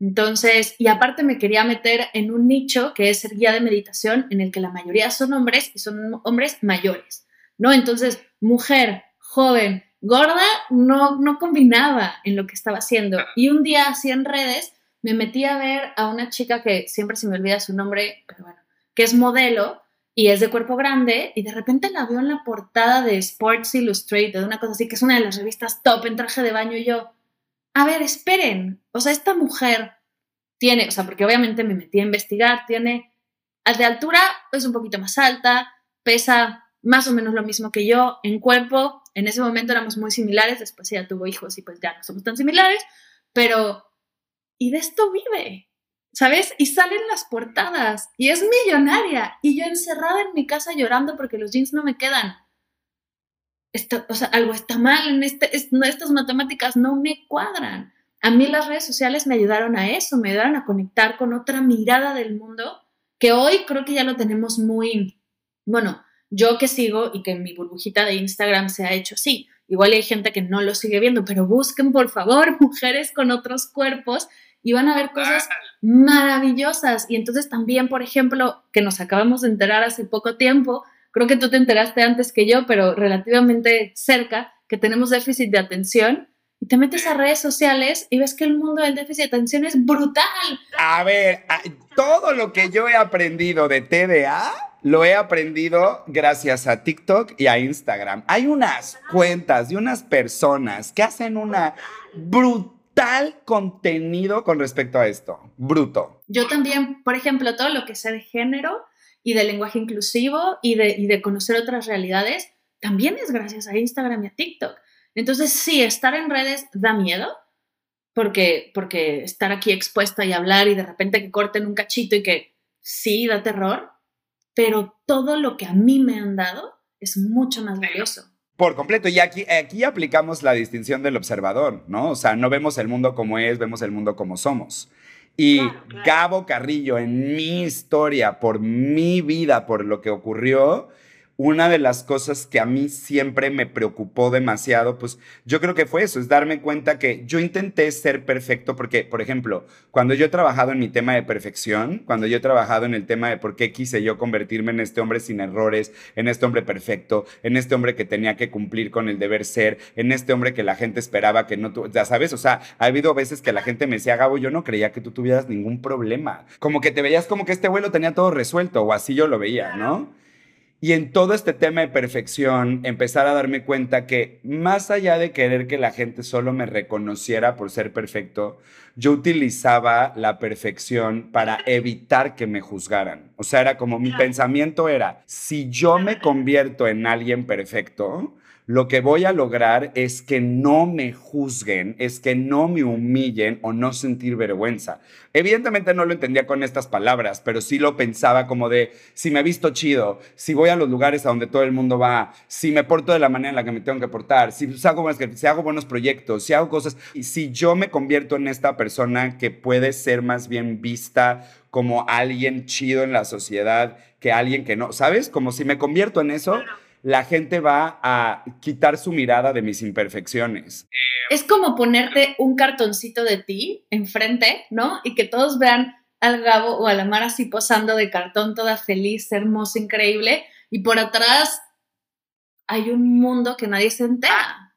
Entonces, y aparte me quería meter en un nicho que es el guía de meditación, en el que la mayoría son hombres y son hombres mayores, ¿no? Entonces, mujer, joven, gorda, no, no combinaba en lo que estaba haciendo. Y un día, así en redes, me metí a ver a una chica que siempre se me olvida su nombre, pero bueno, que es modelo, y es de cuerpo grande y de repente la veo en la portada de Sports Illustrated, una cosa así, que es una de las revistas top en traje de baño y yo, a ver, esperen, o sea, esta mujer tiene, o sea, porque obviamente me metí a investigar, tiene, de altura es un poquito más alta, pesa más o menos lo mismo que yo, en cuerpo, en ese momento éramos muy similares, después ella tuvo hijos y pues ya no somos tan similares, pero, y de esto vive, ¿sabes? Y salen las portadas y es millonaria y yo encerrada en mi casa llorando porque los jeans no me quedan. o sea, algo está mal en este, estas matemáticas no me cuadran. A mí las redes sociales me ayudaron a eso, me ayudaron a conectar con otra mirada del mundo que hoy creo que ya lo tenemos muy, bueno, yo que sigo y que mi burbujita de Instagram se ha hecho así. Igual hay gente que no lo sigue viendo, pero busquen por favor [LAUGHS] mujeres con otros cuerpos y van a ver cosas maravillosas. Y entonces también, por ejemplo, que nos acabamos de enterar hace poco tiempo, creo que tú te enteraste antes que yo, pero relativamente cerca, que tenemos déficit de atención. Y te metes a redes sociales y ves que el mundo del déficit de atención es brutal. A ver, todo lo que yo he aprendido de TDA lo he aprendido gracias a TikTok y a Instagram. Hay unas cuentas de unas personas que hacen una brutal tal contenido con respecto a esto. Bruto. Yo también, por ejemplo, todo lo que sé de género y de lenguaje inclusivo y de, y de conocer otras realidades, también es gracias a Instagram y a TikTok. Entonces, sí, estar en redes da miedo, porque, porque estar aquí expuesta y hablar y de repente que corten un cachito y que sí da terror, pero todo lo que a mí me han dado es mucho más valioso. Por completo. Y aquí, aquí aplicamos la distinción del observador, ¿no? O sea, no vemos el mundo como es, vemos el mundo como somos. Y Gabo Carrillo, en mi historia, por mi vida, por lo que ocurrió, una de las cosas que a mí siempre me preocupó demasiado, pues yo creo que fue eso, es darme cuenta que yo intenté ser perfecto porque, por ejemplo, cuando yo he trabajado en mi tema de perfección, cuando yo he trabajado en el tema de por qué quise yo convertirme en este hombre sin errores, en este hombre perfecto, en este hombre que tenía que cumplir con el deber ser, en este hombre que la gente esperaba que no, ya sabes, o sea, ha habido veces que la gente me decía, Gabo, yo no creía que tú tuvieras ningún problema, como que te veías como que este vuelo tenía todo resuelto, o así yo lo veía, ¿no? Y en todo este tema de perfección, empezar a darme cuenta que más allá de querer que la gente solo me reconociera por ser perfecto, yo utilizaba la perfección para evitar que me juzgaran. O sea, era como mi pensamiento era, si yo me convierto en alguien perfecto, lo que voy a lograr es que no me juzguen, es que no me humillen o no sentir vergüenza. Evidentemente no lo entendía con estas palabras, pero sí lo pensaba como de, si me visto chido, si voy a los lugares a donde todo el mundo va, si me porto de la manera en la que me tengo que portar, si hago, si hago buenos proyectos, si hago cosas, y si yo me convierto en esta persona que puede ser más bien vista como alguien chido en la sociedad que alguien que no, ¿sabes? Como si me convierto en eso la gente va a quitar su mirada de mis imperfecciones. Es como ponerte un cartoncito de ti enfrente, ¿no? Y que todos vean al Gabo o a la Mara así posando de cartón, toda feliz, hermosa, increíble, y por atrás hay un mundo que nadie se entera.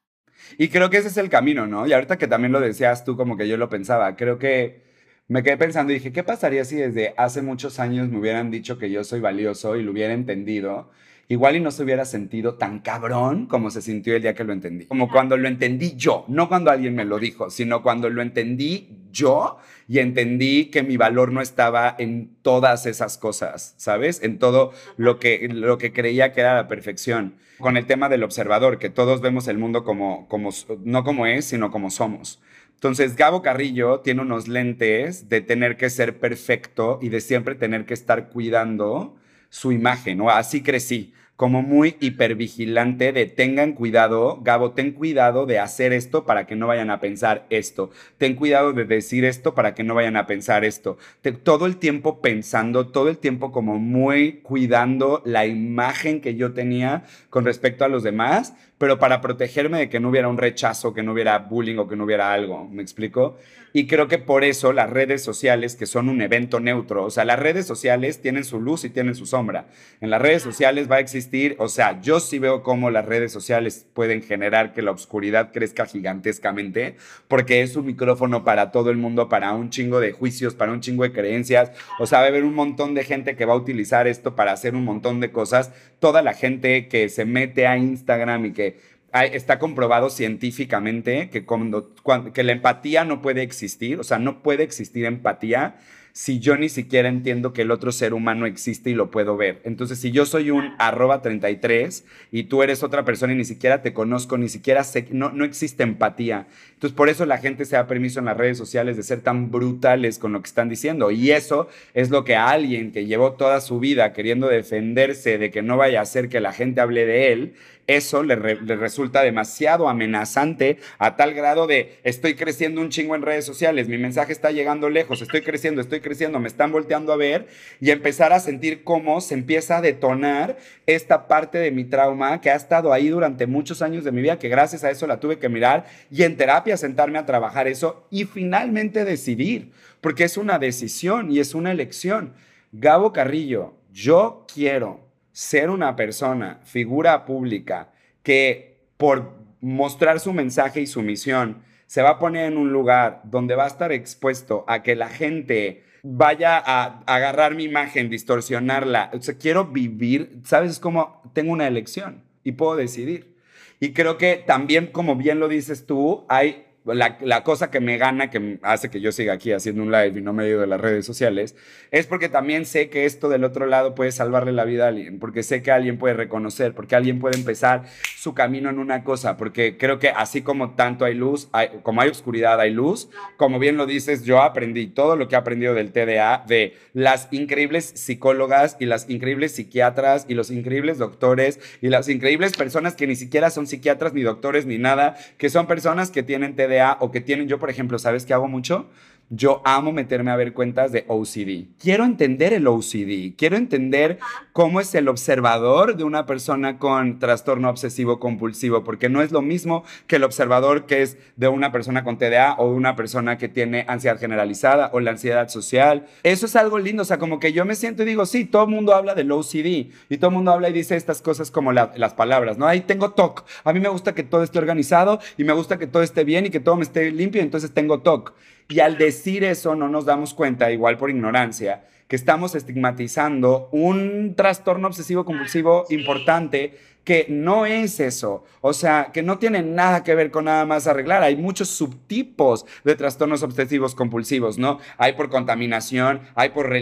Y creo que ese es el camino, ¿no? Y ahorita que también lo decías tú, como que yo lo pensaba, creo que me quedé pensando y dije, ¿qué pasaría si desde hace muchos años me hubieran dicho que yo soy valioso y lo hubiera entendido? Igual y no se hubiera sentido tan cabrón como se sintió el día que lo entendí. Como cuando lo entendí yo, no cuando alguien me lo dijo, sino cuando lo entendí yo y entendí que mi valor no estaba en todas esas cosas, ¿sabes? En todo lo que, lo que creía que era la perfección. Con el tema del observador, que todos vemos el mundo como, como, no como es, sino como somos. Entonces, Gabo Carrillo tiene unos lentes de tener que ser perfecto y de siempre tener que estar cuidando su imagen, o así crecí como muy hipervigilante de tengan cuidado, Gabo, ten cuidado de hacer esto para que no vayan a pensar esto, ten cuidado de decir esto para que no vayan a pensar esto, todo el tiempo pensando, todo el tiempo como muy cuidando la imagen que yo tenía con respecto a los demás, pero para protegerme de que no hubiera un rechazo, que no hubiera bullying o que no hubiera algo, ¿me explico? Y creo que por eso las redes sociales, que son un evento neutro, o sea, las redes sociales tienen su luz y tienen su sombra. En las redes sociales va a existir, o sea, yo sí veo cómo las redes sociales pueden generar que la oscuridad crezca gigantescamente, porque es un micrófono para todo el mundo, para un chingo de juicios, para un chingo de creencias. O sea, va a haber un montón de gente que va a utilizar esto para hacer un montón de cosas. Toda la gente que se mete a Instagram y que está comprobado científicamente que, cuando, que la empatía no puede existir, o sea, no puede existir empatía si yo ni siquiera entiendo que el otro ser humano existe y lo puedo ver. Entonces, si yo soy un arroba 33 y tú eres otra persona y ni siquiera te conozco, ni siquiera sé, no, no existe empatía. Entonces, por eso la gente se da permiso en las redes sociales de ser tan brutales con lo que están diciendo. Y eso es lo que a alguien que llevó toda su vida queriendo defenderse de que no vaya a hacer que la gente hable de él, eso le, resulta demasiado amenazante a tal grado de estoy creciendo un chingo en redes sociales, mi mensaje está llegando lejos, estoy creciendo, estoy creciendo, me están volteando a ver y empezar a sentir cómo se empieza a detonar esta parte de mi trauma que ha estado ahí durante muchos años de mi vida, que gracias a eso la tuve que mirar y en terapia sentarme a trabajar eso y finalmente decidir, porque es una decisión y es una elección. Gabo Carrillo, yo quiero ser una persona, figura pública, que por mostrar su mensaje y su misión se va a poner en un lugar donde va a estar expuesto a que la gente vaya a agarrar mi imagen, distorsionarla. O sea, quiero vivir, ¿sabes? Es como tengo una elección y puedo decidir. Y creo que también, como bien lo dices tú, hay la, cosa que me gana, que hace que yo siga aquí haciendo un live y no medio de las redes sociales, es porque también sé que esto del otro lado puede salvarle la vida a alguien, porque sé que alguien puede reconocer, porque alguien puede empezar su camino en una cosa, porque creo que así como tanto hay luz, como hay oscuridad, hay luz, como bien lo dices, yo aprendí todo lo que he aprendido del TDA, de las increíbles psicólogas y las increíbles psiquiatras y los increíbles doctores y las increíbles personas que ni siquiera son psiquiatras ni doctores ni nada, que son personas que tienen TDA o que tienen, yo por ejemplo, ¿sabes qué hago mucho? Yo amo meterme a ver cuentas de OCD. Quiero entender el OCD, quiero entender cómo es el observador de una persona con trastorno obsesivo compulsivo, porque no es lo mismo que el observador que es de una persona con TDA o de una persona que tiene ansiedad generalizada o la ansiedad social. Eso es algo lindo, o sea, como que yo me siento y digo, sí, todo el mundo habla del OCD y todo el mundo habla y dice estas cosas como las palabras, ¿no? Ahí tengo TOC. A mí me gusta que todo esté organizado y me gusta que todo esté bien y que todo me esté limpio, entonces tengo TOC. Y al decir eso no nos damos cuenta, igual por ignorancia, que estamos estigmatizando un trastorno obsesivo compulsivo importante que no es eso, o sea, que no tiene nada que ver con nada más arreglar. Hay muchos subtipos de trastornos obsesivos compulsivos, ¿no? Hay por contaminación, hay por...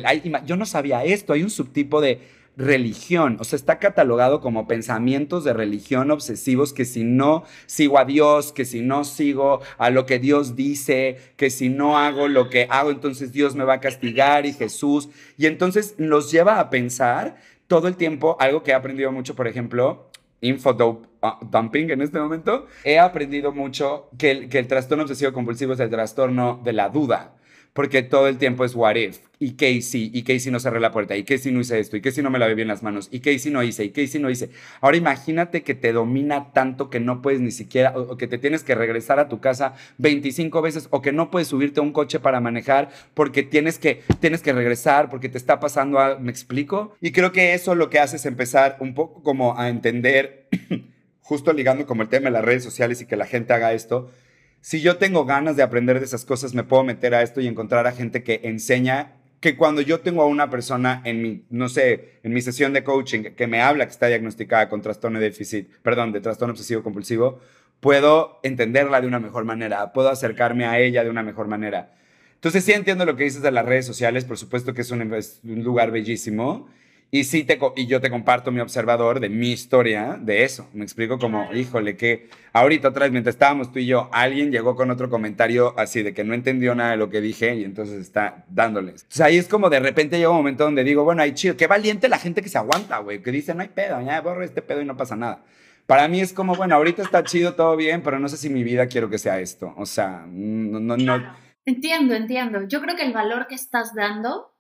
yo no sabía esto, hay un subtipo de religión, o sea, está catalogado como pensamientos de religión obsesivos que si no sigo a Dios, que si no sigo a lo que Dios dice, que si no hago lo que hago, entonces Dios me va a castigar y Jesús. Y entonces los lleva a pensar todo el tiempo, algo que he aprendido mucho, por ejemplo, info ah, en este momento, he aprendido mucho que el, que el trastorno obsesivo compulsivo es el trastorno de la duda porque todo el tiempo es what if, y qué si, y qué si no cerré la puerta, y qué si no hice esto, y qué si no me lavé bien las manos, y qué si no hice, y qué si no hice. Ahora imagínate que te domina tanto que no puedes ni siquiera, o, que te tienes que regresar a tu casa 25 veces, o que no puedes subirte a un coche para manejar porque tienes que, tienes que regresar, porque te está pasando algo, ¿me explico? Y creo que eso lo que hace es empezar un poco como a entender, [CLEARS THROAT] justo ligando como el tema de las redes sociales y que la gente haga esto, si yo tengo ganas de aprender de esas cosas, me puedo meter a esto y encontrar a gente que enseña que cuando yo tengo a una persona en mi, no sé, en mi sesión de coaching que me habla que está diagnosticada con trastorno de déficit, perdón, de trastorno obsesivo compulsivo, puedo entenderla de una mejor manera, puedo acercarme a ella de una mejor manera. Entonces sí entiendo lo que dices de las redes sociales, por supuesto que es un, es un lugar bellísimo y, sí te, y yo te comparto mi observador de mi historia de eso. Me explico como, híjole, que ahorita otra vez, mientras estábamos tú y yo, alguien llegó con otro comentario así de que no entendió nada de lo que dije y entonces está dándoles. O sea, ahí es como de repente llega un momento donde digo, bueno, hay chido, qué valiente la gente que se aguanta, güey, que dice, no hay pedo, ya borro este pedo y no pasa nada. Para mí es como, bueno, ahorita está chido, todo bien, pero no sé si mi vida quiero que sea esto. O sea, no, no, no. Entiendo, entiendo. Yo creo que el valor que estás dando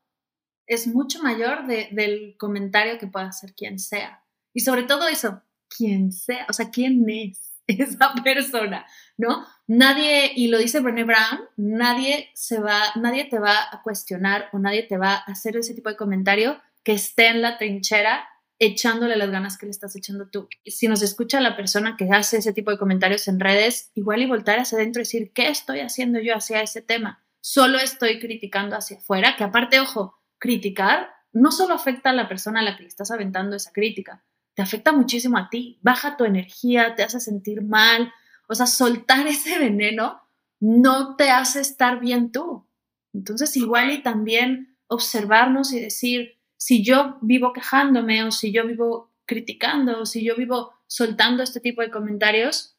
es mucho mayor del comentario que pueda hacer quien sea. Y sobre todo eso, quien sea, o sea, quién es [LAUGHS] esa persona, ¿no? Nadie, y lo dice Brené Brown, nadie se va, nadie te va a cuestionar o nadie te va a hacer ese tipo de comentario que esté en la trinchera echándole las ganas que le estás echando tú. Si nos escucha la persona que hace ese tipo de comentarios en redes, igual y voltar hacia adentro y decir, ¿qué estoy haciendo yo hacia ese tema? Solo estoy criticando hacia afuera, que aparte, ojo, criticar no solo afecta a la persona a la que le estás aventando esa crítica, te afecta muchísimo a ti, baja tu energía, te hace sentir mal, o sea, soltar [LAUGHS] ese veneno no te hace estar bien tú. Entonces, igual y también observarnos y decir, si yo vivo quejándome o si yo vivo criticando o si yo vivo soltando este tipo de comentarios,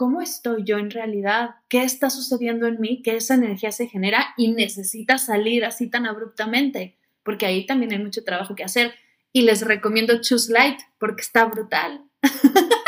¿cómo estoy yo en realidad? ¿Qué está sucediendo en mí? Que esa energía se genera y necesita salir así tan abruptamente, porque ahí también hay mucho trabajo que hacer. Y les recomiendo Choose Light porque está brutal. [LAUGHS]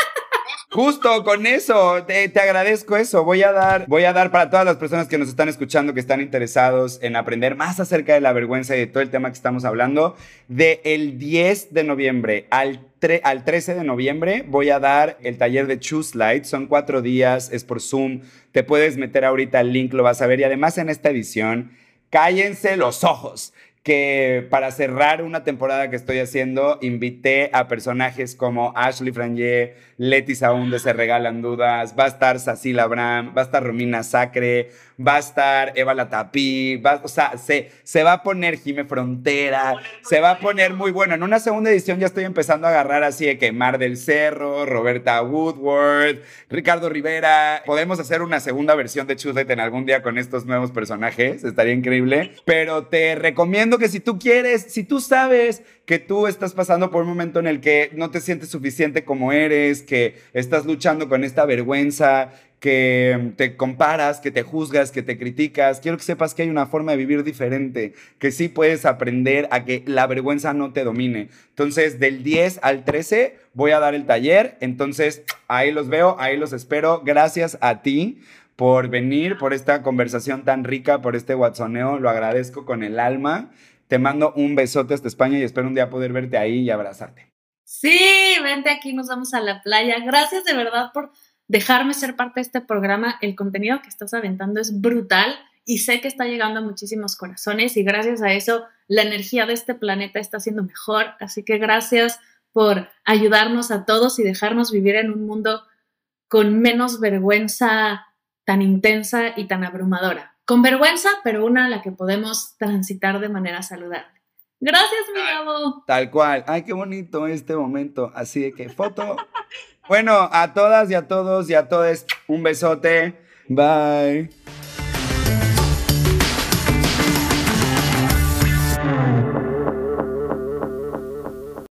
Justo con eso, te, agradezco eso. Voy a dar, voy a dar para todas las personas que nos están escuchando, que están interesados en aprender más acerca de la vergüenza y de todo el tema que estamos hablando, de el 10 de noviembre al al 13 de noviembre voy a dar el taller de Choose Light. Son cuatro días, es por Zoom. Te puedes meter ahorita el link, lo vas a ver. Y además en esta edición, cállense los ojos que para cerrar una temporada que estoy haciendo, invité a personajes como Ashley Frangé, Leti Saúnde Se Regalan Dudas, va a estar Cecil Abraham, va a estar Romina Sacre, va a estar Eva Latapí, va, o sea, se, se va a poner Jime Frontera, se va a poner muy bueno. En una segunda edición ya estoy empezando a agarrar así de que Mar del Cerro, Roberta Woodward, Ricardo Rivera. Podemos hacer una segunda versión de Chuslet en algún día con estos nuevos personajes, estaría increíble. Pero te recomiendo que si tú quieres, si tú sabes que tú estás pasando por un momento en el que no te sientes suficiente como eres, que estás luchando con esta vergüenza, que te comparas, que te juzgas, que te criticas. Quiero que sepas que hay una forma de vivir diferente, que sí puedes aprender a que la vergüenza no te domine. Entonces, del 10 al 13 voy a dar el taller. Entonces, ahí los veo, ahí los espero. Gracias a ti por venir, por esta conversación tan rica, por este WhatsApp. Lo agradezco con el alma. Te mando un besote hasta España y espero un día poder verte ahí y abrazarte. Sí, vente aquí, nos vamos a la playa. Gracias de verdad por dejarme ser parte de este programa. El contenido que estás aventando es brutal y sé que está llegando a muchísimos corazones y gracias a eso la energía de este planeta está siendo mejor. Así que gracias por ayudarnos a todos y dejarnos vivir en un mundo con menos vergüenza tan intensa y tan abrumadora. con vergüenza, pero una a la que podemos transitar de manera saludable. Gracias, mi Gabo. Tal cual. Ay, qué bonito este momento. Así de que foto. bueno, a todas y a todos y a todos, un besote. Bye.